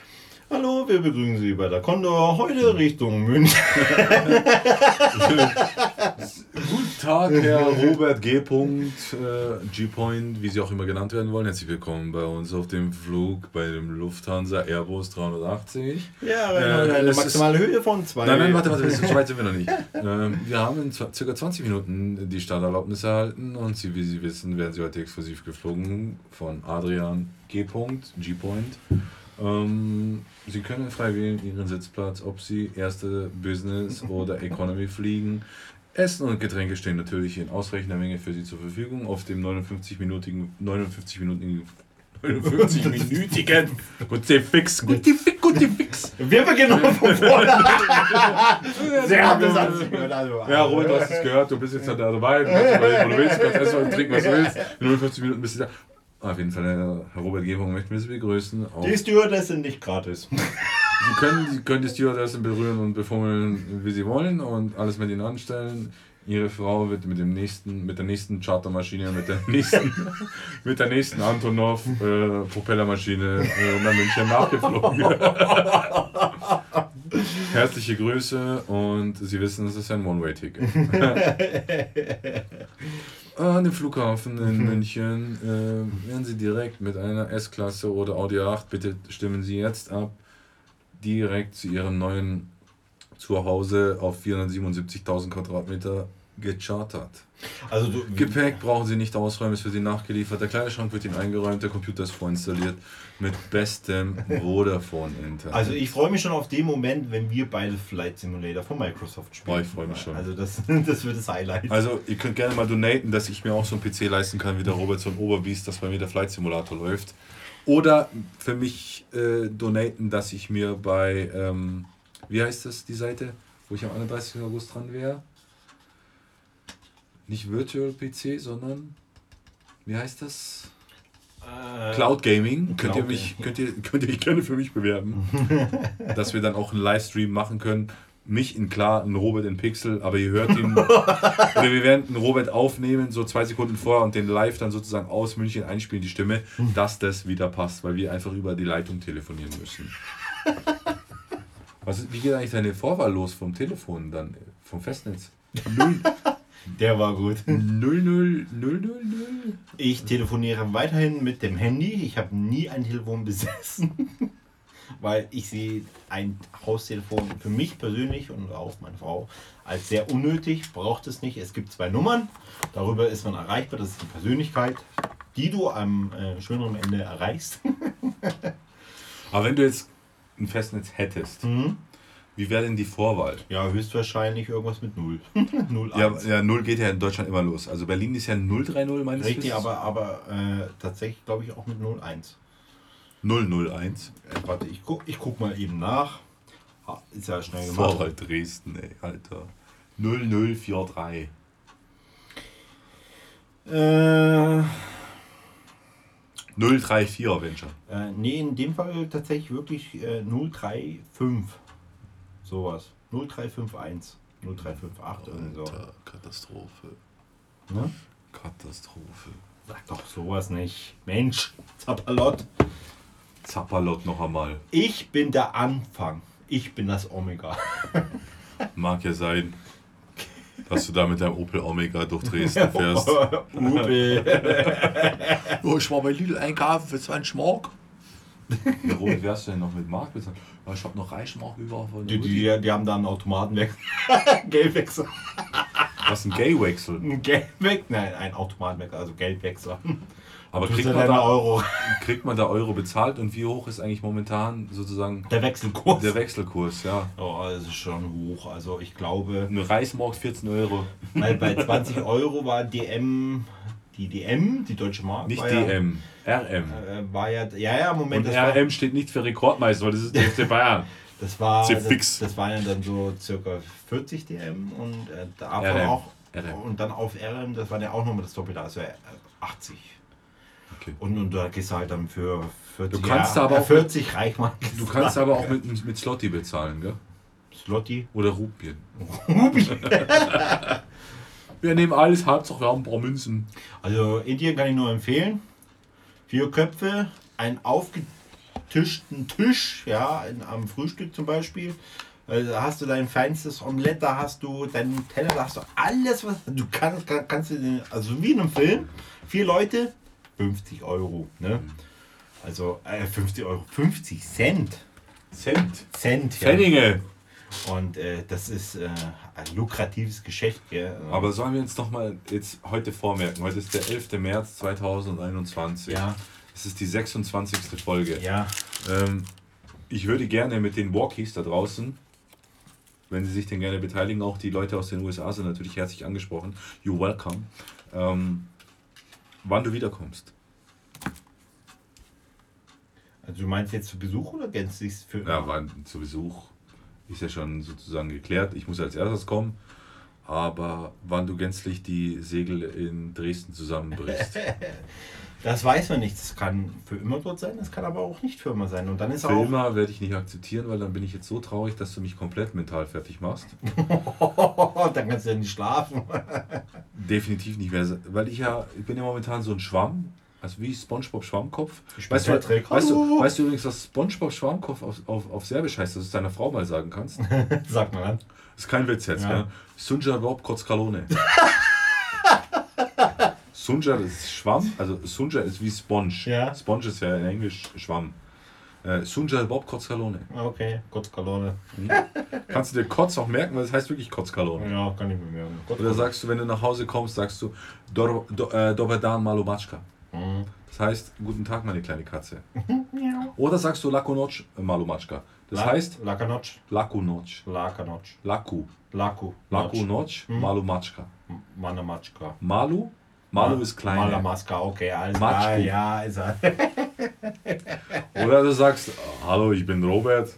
Speaker 1: Hallo, wir begrüßen Sie bei der Condor. Heute Richtung München. *laughs*
Speaker 2: Guten Tag, Herr Robert G. Punkt, äh, G-Point, wie Sie auch immer genannt werden wollen. Herzlich willkommen bei uns auf dem Flug bei dem Lufthansa Airbus 380.
Speaker 1: Ja,
Speaker 2: Äh,
Speaker 1: eine maximale Höhe von zwei.
Speaker 2: Nein, nein, warte, warte, so weit sind wir noch nicht. *laughs* Ähm, wir haben in ca. 20 Minuten die Starterlaubnis erhalten und Sie, wie Sie wissen, werden Sie heute exklusiv geflogen von Adrian G. Punkt, G-Point. Ähm, Sie können frei wählen Ihren Sitzplatz, ob Sie erste Business oder Economy fliegen. Essen und Getränke stehen natürlich in ausreichender Menge für Sie zur Verfügung auf dem 59-minütigen 59-minütigen 59-minütigen Gute Fix, Gute Fix, Gute Fix.
Speaker 1: Wir beginnen *laughs* von vorne. Sehr angehört, also.
Speaker 2: Ja, Robert, du hast es gehört, du bist jetzt da dabei, du kannst überlegen, wo du willst, du kannst essen und trinken, was du willst. In 59 Minuten bist du da. Auf jeden Fall, äh, Herr Robert Gebung möchten wir Sie begrüßen. Auch
Speaker 1: Die Stewardess sind nicht gratis. *laughs*
Speaker 2: Sie können, Sie können die Stewardessen berühren und befummeln, wie Sie wollen und alles mit Ihnen anstellen. Ihre Frau wird mit dem nächsten, mit der nächsten Chartermaschine, mit der nächsten, *laughs* mit der nächsten Antonov äh, Propellermaschine äh, nach München nachgeflogen. *laughs* Herzliche Grüße und Sie wissen, es ist ein One-Way-Ticket. *laughs* An dem Flughafen in München äh, werden Sie direkt mit einer S-Klasse oder Audi 8, bitte stimmen Sie jetzt ab, direkt zu Ihrem neuen Zuhause auf 477.000 Quadratmeter gechartert.
Speaker 1: Also du,
Speaker 2: Gepäck brauchen Sie nicht ausräumen, ist für Sie nachgeliefert. Der Kleiderschrank wird Ihnen eingeräumt, der Computer ist vorinstalliert mit bestem Vodafone-Internet.
Speaker 1: Also ich freue mich schon auf den Moment, wenn wir beide Flight Simulator von Microsoft spielen.
Speaker 2: Boah, ich freu mich schon.
Speaker 1: Also das, *laughs* das wird das Highlight.
Speaker 2: Also, ihr könnt gerne mal donaten, dass ich mir auch so einen PC leisten kann wie der Robert so ein Oberbiest, dass bei mir der Flight Simulator läuft. Oder für mich äh, donaten, dass ich mir bei, ähm, wie heißt das, die Seite, wo ich am 31. August dran wäre? Nicht Virtual PC, sondern, wie heißt das?
Speaker 1: Äh,
Speaker 2: Cloud Gaming. Könnt ihr,
Speaker 1: Cloud
Speaker 2: mich, könnt, ihr, könnt ihr mich *laughs* gerne für mich bewerben. *laughs* dass wir dann auch einen Livestream machen können. Mich in klar, einen Robert in Pixel, aber ihr hört ihn. *laughs* oder wir werden einen Robert aufnehmen, so zwei Sekunden vorher und den live dann sozusagen aus München einspielen, die Stimme, dass das wieder passt, weil wir einfach über die Leitung telefonieren müssen. Was, wie geht eigentlich deine Vorwahl los vom Telefon dann, vom Festnetz? Null- *laughs*
Speaker 1: Der war gut.
Speaker 2: 00 000?
Speaker 1: Ich telefoniere weiterhin mit dem Handy. Ich habe nie ein Telefon besessen, weil ich sehe ein Haustelefon für mich persönlich und auch meine Frau als sehr unnötig. Braucht es nicht. Es gibt zwei Nummern. Darüber ist man erreichbar. Das ist die Persönlichkeit, die du am äh, schöneren Ende erreichst. *laughs*
Speaker 2: Aber wenn du jetzt ein Festnetz hättest,
Speaker 1: Mhm.
Speaker 2: wie wäre denn die Vorwahl?
Speaker 1: Ja, höchstwahrscheinlich irgendwas mit 0. 0 *laughs*
Speaker 2: Ja,
Speaker 1: 1.
Speaker 2: ja, 0 geht ja in Deutschland immer los. Also Berlin ist ja 030 meines
Speaker 1: Richtig,
Speaker 2: Wissens.
Speaker 1: aber, aber äh, tatsächlich glaube ich auch mit 01.
Speaker 2: 001.
Speaker 1: Äh, warte, ich guck, ich guck mal eben nach. Ha, ist ja schnell gemacht.
Speaker 2: Vorwahl Dresden, ey, Alter. 0043.
Speaker 1: Äh,
Speaker 2: 034, Venture.
Speaker 1: äh, nee, in dem Fall tatsächlich wirklich äh, 035. Sowas. 0351. 0358 irgendwie so.
Speaker 2: Alter, Katastrophe.
Speaker 1: Ne?
Speaker 2: Katastrophe.
Speaker 1: Sag doch sowas nicht. Mensch, Zappalott.
Speaker 2: Zappalot noch einmal.
Speaker 1: Ich bin der Anfang. Ich bin das Omega. *laughs*
Speaker 2: Mag ja sein, dass du da mit deinem Opel Omega durch Dresden fährst.
Speaker 1: Opel. *laughs*
Speaker 2: Oh, ich war bei Lidl einkaufen für 20 Mark. Ja, Robert, wie hast du denn noch mit Mark bezahlt? Ja, ich habe noch Reichmark über von
Speaker 1: Die, die, die haben da einen Automatenwechsel. *laughs* Geldwechsel.
Speaker 2: Was ein Gay-Wechsel.
Speaker 1: Ein Geldwechsel. Nein, ein Automatenwechsel, also Geldwechsel.
Speaker 2: Aber
Speaker 1: Kriegt
Speaker 2: man, da,
Speaker 1: Euro. *laughs*
Speaker 2: kriegt man da Euro bezahlt und wie hoch ist eigentlich momentan sozusagen
Speaker 1: Der Wechselkurs.
Speaker 2: der Wechselkurs? Ja.
Speaker 1: Oh, das ist schon hoch. Also ich glaube,
Speaker 2: Eine Reismark 14 Euro.
Speaker 1: weil bei 20 Euro war DM, die DM, die deutsche Mark.
Speaker 2: Nicht DM, RM.
Speaker 1: Ja, äh, war ja, ja, ja, Moment,
Speaker 2: Und
Speaker 1: das war,
Speaker 2: RM steht nicht für Rekordmeister, weil das ist der *laughs* FC Bayern.
Speaker 1: das war, das, das waren ja dann so circa 40 DM und äh, davon
Speaker 2: RM.
Speaker 1: auch,
Speaker 2: RM.
Speaker 1: und dann auf RM, das war ja auch nochmal das Doppelte, also äh, 80.
Speaker 2: Okay.
Speaker 1: Und, und da gehst du halt dann für 40,
Speaker 2: Du kannst
Speaker 1: ja,
Speaker 2: aber auch
Speaker 1: 40 Reichmark.
Speaker 2: Du kannst aber auch mit, mit Slotty bezahlen, gell?
Speaker 1: Slotty.
Speaker 2: Oder Rupien. *laughs* Wir nehmen alles, Hauptsache wir haben ein paar Münzen.
Speaker 1: Also Indien kann ich nur empfehlen. Vier Köpfe, einen aufgetischten Tisch, ja, in, am Frühstück zum Beispiel. Also da hast du dein feinstes Omelette, da hast du deinen Teller, da hast du alles, was du kannst, kann, kannst du, den- also wie in einem Film, vier Leute, 50 Euro, ne? Also äh, 50 Euro, 50 Cent,
Speaker 2: Cent.
Speaker 1: Cent, ja.
Speaker 2: Pfennige.
Speaker 1: Und äh, das ist äh, ein lukratives Geschäft, gell?
Speaker 2: Aber sollen wir uns noch mal jetzt heute vormerken? Heute ist der 11. März 2021.
Speaker 1: Ja.
Speaker 2: Es ist die 26. Folge.
Speaker 1: ja,
Speaker 2: Ähm, ich würde gerne mit den Walkies da draußen, wenn sie sich denn gerne beteiligen, auch die Leute aus den USA sind natürlich herzlich angesprochen. You're welcome. Ähm, wann du wiederkommst.
Speaker 1: also du meinst jetzt zu Besuch oder gänzlich für
Speaker 2: Ja, wann zu Besuch ist ja schon sozusagen geklärt. Ich muss als erstes kommen. Aber wann du gänzlich die Segel in Dresden zusammenbrichst. *laughs*
Speaker 1: Das weiß man nicht. Das kann für immer dort sein, das kann aber auch nicht für immer sein. Und dann ist
Speaker 2: Für
Speaker 1: auch.
Speaker 2: immer werde ich nicht akzeptieren, weil dann bin ich jetzt so traurig, dass du mich komplett mental fertig machst. *laughs*
Speaker 1: dann kannst du ja nicht schlafen. *laughs*
Speaker 2: Definitiv nicht mehr, weil ich ja, ich bin ja momentan so ein Schwamm, also wie SpongeBob Schwammkopf. Weißt du, weißt, du, weißt du übrigens, dass SpongeBob Schwammkopf auf, auf, auf Serbisch heißt, dass du es deiner Frau mal sagen kannst? *laughs* Das
Speaker 1: Sagt man dann.
Speaker 2: ist kein Witz jetzt,
Speaker 1: Ja.
Speaker 2: ja. Sunja Rob Kotzkalone. Sunja ist Schwamm, also Sunja ist wie Sponge.
Speaker 1: Ja.
Speaker 2: Sponge ist ja in Englisch Schwamm. Äh, Sunja Bob Kotzkalone.
Speaker 1: Okay, kurz Kalone.
Speaker 2: Kannst du dir Kotz auch merken, weil es heißt wirklich Kotzkalone.
Speaker 1: Ja, kann ich mir merken.
Speaker 2: Oder sagst du, wenn du nach Hause kommst, sagst du Dor- do, äh, malumačka.
Speaker 1: Mhm.
Speaker 2: Das heißt, guten Tag, meine kleine Katze. *laughs* Oder sagst du Laku noc malumačka. Das
Speaker 1: La-
Speaker 2: heißt
Speaker 1: Lakanoc.
Speaker 2: Laku noc.
Speaker 1: Lakanoc.
Speaker 2: Laku.
Speaker 1: Laku.
Speaker 2: Laku noc
Speaker 1: Mhm.
Speaker 2: malumačka.
Speaker 1: Manamatschka.
Speaker 2: Malu. Malu ist klein.
Speaker 1: Malamaska, okay, alles
Speaker 2: Matschku.
Speaker 1: klar. Ja, ist er.
Speaker 2: Oder du sagst, hallo, ich bin Robert.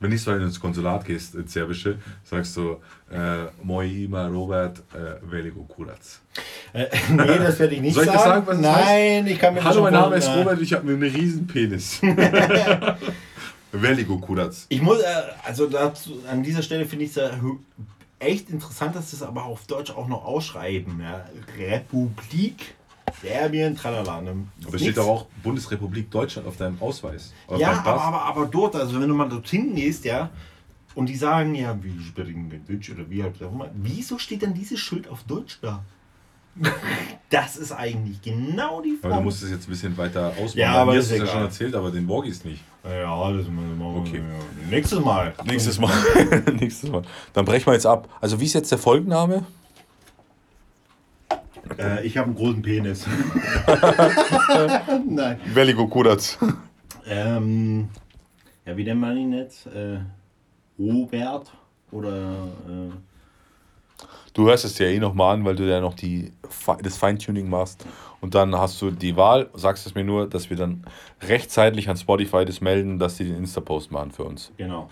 Speaker 2: Wenn nicht so ins Konsulat gehst, ins Serbische, sagst du, äh, Moi ima Robert äh, veliko kurac.
Speaker 1: Äh, *laughs* nee, das werde ich nicht
Speaker 2: Soll ich
Speaker 1: sagen.
Speaker 2: das sagen, was es
Speaker 1: Nein, ich kann mir das
Speaker 2: Hallo, mein Name ist. Robert, ich habe einen riesen Penis. *laughs* veliko kurac.
Speaker 1: Ich muss, äh, also dazu, an dieser Stelle finde ich es echt interessant, dass das aber auf Deutsch auch noch ausschreiben. Ja. Republik Serbien, tralala. ne?
Speaker 2: Aber steht doch auch Bundesrepublik Deutschland auf deinem Ausweis. Auf
Speaker 1: Ja,
Speaker 2: deinem
Speaker 1: aber, aber, aber dort, also wenn du mal dorthin gehst, ja, und die sagen, ja, wie sprechen wir Deutsch oder wie halt auch immer, wieso steht dann dieses Schild auf Deutsch da? Das ist eigentlich genau die
Speaker 2: Aber
Speaker 1: Frage.
Speaker 2: du musst es jetzt ein bisschen weiter ausbauen.
Speaker 1: Ja, aber
Speaker 2: mir
Speaker 1: ist
Speaker 2: hast du es ja schon erzählt, aber den Borgis nicht.
Speaker 1: ja, das machen wir
Speaker 2: Okay.
Speaker 1: nächstes Mal.
Speaker 2: Nächstes Mal. *laughs* Nächstes Mal. Dann brechen wir jetzt ab. Also wie ist jetzt der Folgenname?
Speaker 1: Äh, ich habe einen großen Penis. *laughs* Nein.
Speaker 2: Veliko Kurac.
Speaker 1: Ähm, ja, wie nennt man ihn jetzt? Äh, Robert oder äh,
Speaker 2: Du hörst es dir eh nochmal an, weil du ja noch die, das Feintuning machst. Und dann hast du die Wahl, sagst es mir nur, dass wir dann rechtzeitig an Spotify das melden, dass sie den Insta-Post machen für uns.
Speaker 1: genau.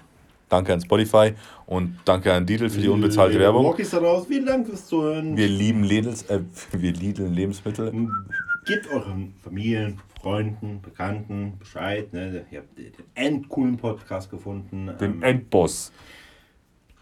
Speaker 2: Danke an Spotify und danke an Lidl für die unbezahlte Werbung.
Speaker 1: Walkies da raus. Vielen Dank fürs Zuhören.
Speaker 2: Wir lieben Lidls, äh, wir Lidl Lebensmittel.
Speaker 1: Gebt euren Familien, Freunden, Bekannten Bescheid. Ne? Ihr habt den endcoolen Podcast gefunden.
Speaker 2: Den
Speaker 1: Ähm,
Speaker 2: Endboss.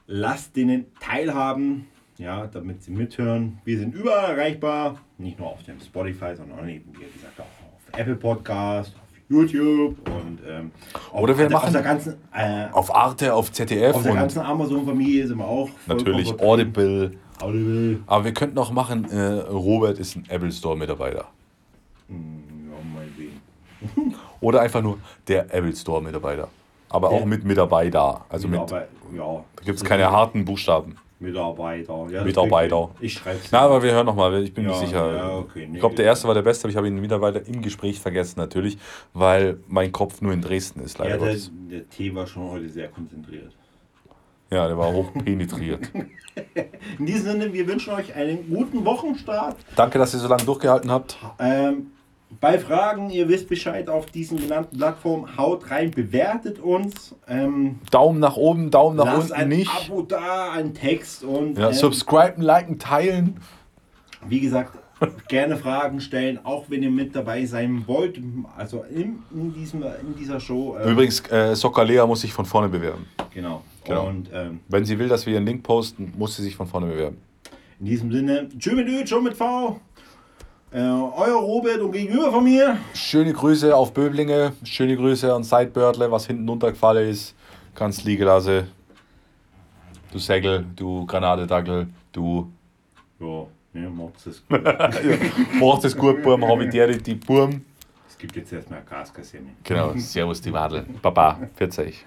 Speaker 1: lasst denen teilhaben, ja, damit sie mithören. Wir sind überall erreichbar. Nicht nur auf dem Spotify, sondern eben, wie gesagt, auch auf Apple Podcast, auf YouTube und ähm, auf,
Speaker 2: Oder wir
Speaker 1: auf der-
Speaker 2: machen-
Speaker 1: der ganzen, äh,
Speaker 2: Auf Arte, auf ZDF
Speaker 1: aus der ganzen Amazon-Familie sind wir auch.
Speaker 2: natürlich. Audible.
Speaker 1: Audible.
Speaker 2: Aber wir könnten auch machen, äh, Robert ist ein Apple Store Mitarbeiter.
Speaker 1: Hm, Ja, meinetwegen. *laughs*
Speaker 2: Oder einfach nur der Apple Store Mitarbeiter. Aber
Speaker 1: Der-
Speaker 2: auch mit Mitarbeiter. Also mit,
Speaker 1: Mitarbeit- ja,
Speaker 2: da gibt es keine harten Buchstaben.
Speaker 1: Mitarbeiter. Ja,
Speaker 2: Mitarbeiter.
Speaker 1: Ich schreibe
Speaker 2: Na, aber wir hören nochmal, ich bin
Speaker 1: Ja,
Speaker 2: nicht sicher.
Speaker 1: ja, okay, nee.
Speaker 2: ich glaube, der erste war der beste, aber ich habe ihn mittlerweile im Gespräch vergessen, natürlich, weil mein Kopf nur in Dresden ist, leider
Speaker 1: ja, der,
Speaker 2: Gottes.
Speaker 1: der Tee war schon heute sehr konzentriert.
Speaker 2: Ja, der war hoch penetriert. *laughs*
Speaker 1: In diesem Sinne, wir wünschen euch einen guten Wochenstart.
Speaker 2: Danke, dass ihr so lange durchgehalten habt.
Speaker 1: Ähm, bei Fragen, ihr wisst Bescheid auf diesen genannten Plattformen, haut rein, bewertet uns. Ähm,
Speaker 2: Daumen nach oben, Daumen nach
Speaker 1: lasst
Speaker 2: unten
Speaker 1: ein
Speaker 2: nicht.
Speaker 1: Abo da, ein Text und
Speaker 2: Ja,
Speaker 1: ähm,
Speaker 2: subscriben, liken, teilen.
Speaker 1: wie gesagt, gerne Fragen stellen, auch wenn ihr mit dabei sein wollt. Also in, in, diesem, in dieser Show. ähm,
Speaker 2: Übrigens, äh, Sokalea muss sich von vorne bewerben.
Speaker 1: Genau.
Speaker 2: Genau.
Speaker 1: Und ähm,
Speaker 2: Wenn sie will, dass wir ihren Link posten, muss sie sich von vorne bewerben.
Speaker 1: in diesem Sinne, tschüss mit Ö, tschüss mit V. Äh, euer Robert und gegenüber von mir.
Speaker 2: Schöne Grüße auf Böblinge, schöne Grüße an Sidebörtle, was hinten runtergefallen ist. Ganz liegen lassen. du Segel, du Granatedackel, du
Speaker 1: Ja, ne, macht's es. *laughs*
Speaker 2: machst es gut, Burm, Habitäre, die Burm.
Speaker 1: Es gibt jetzt erstmal eine Gaskassemme.
Speaker 2: Genau, servus die Wadel. Baba, 40.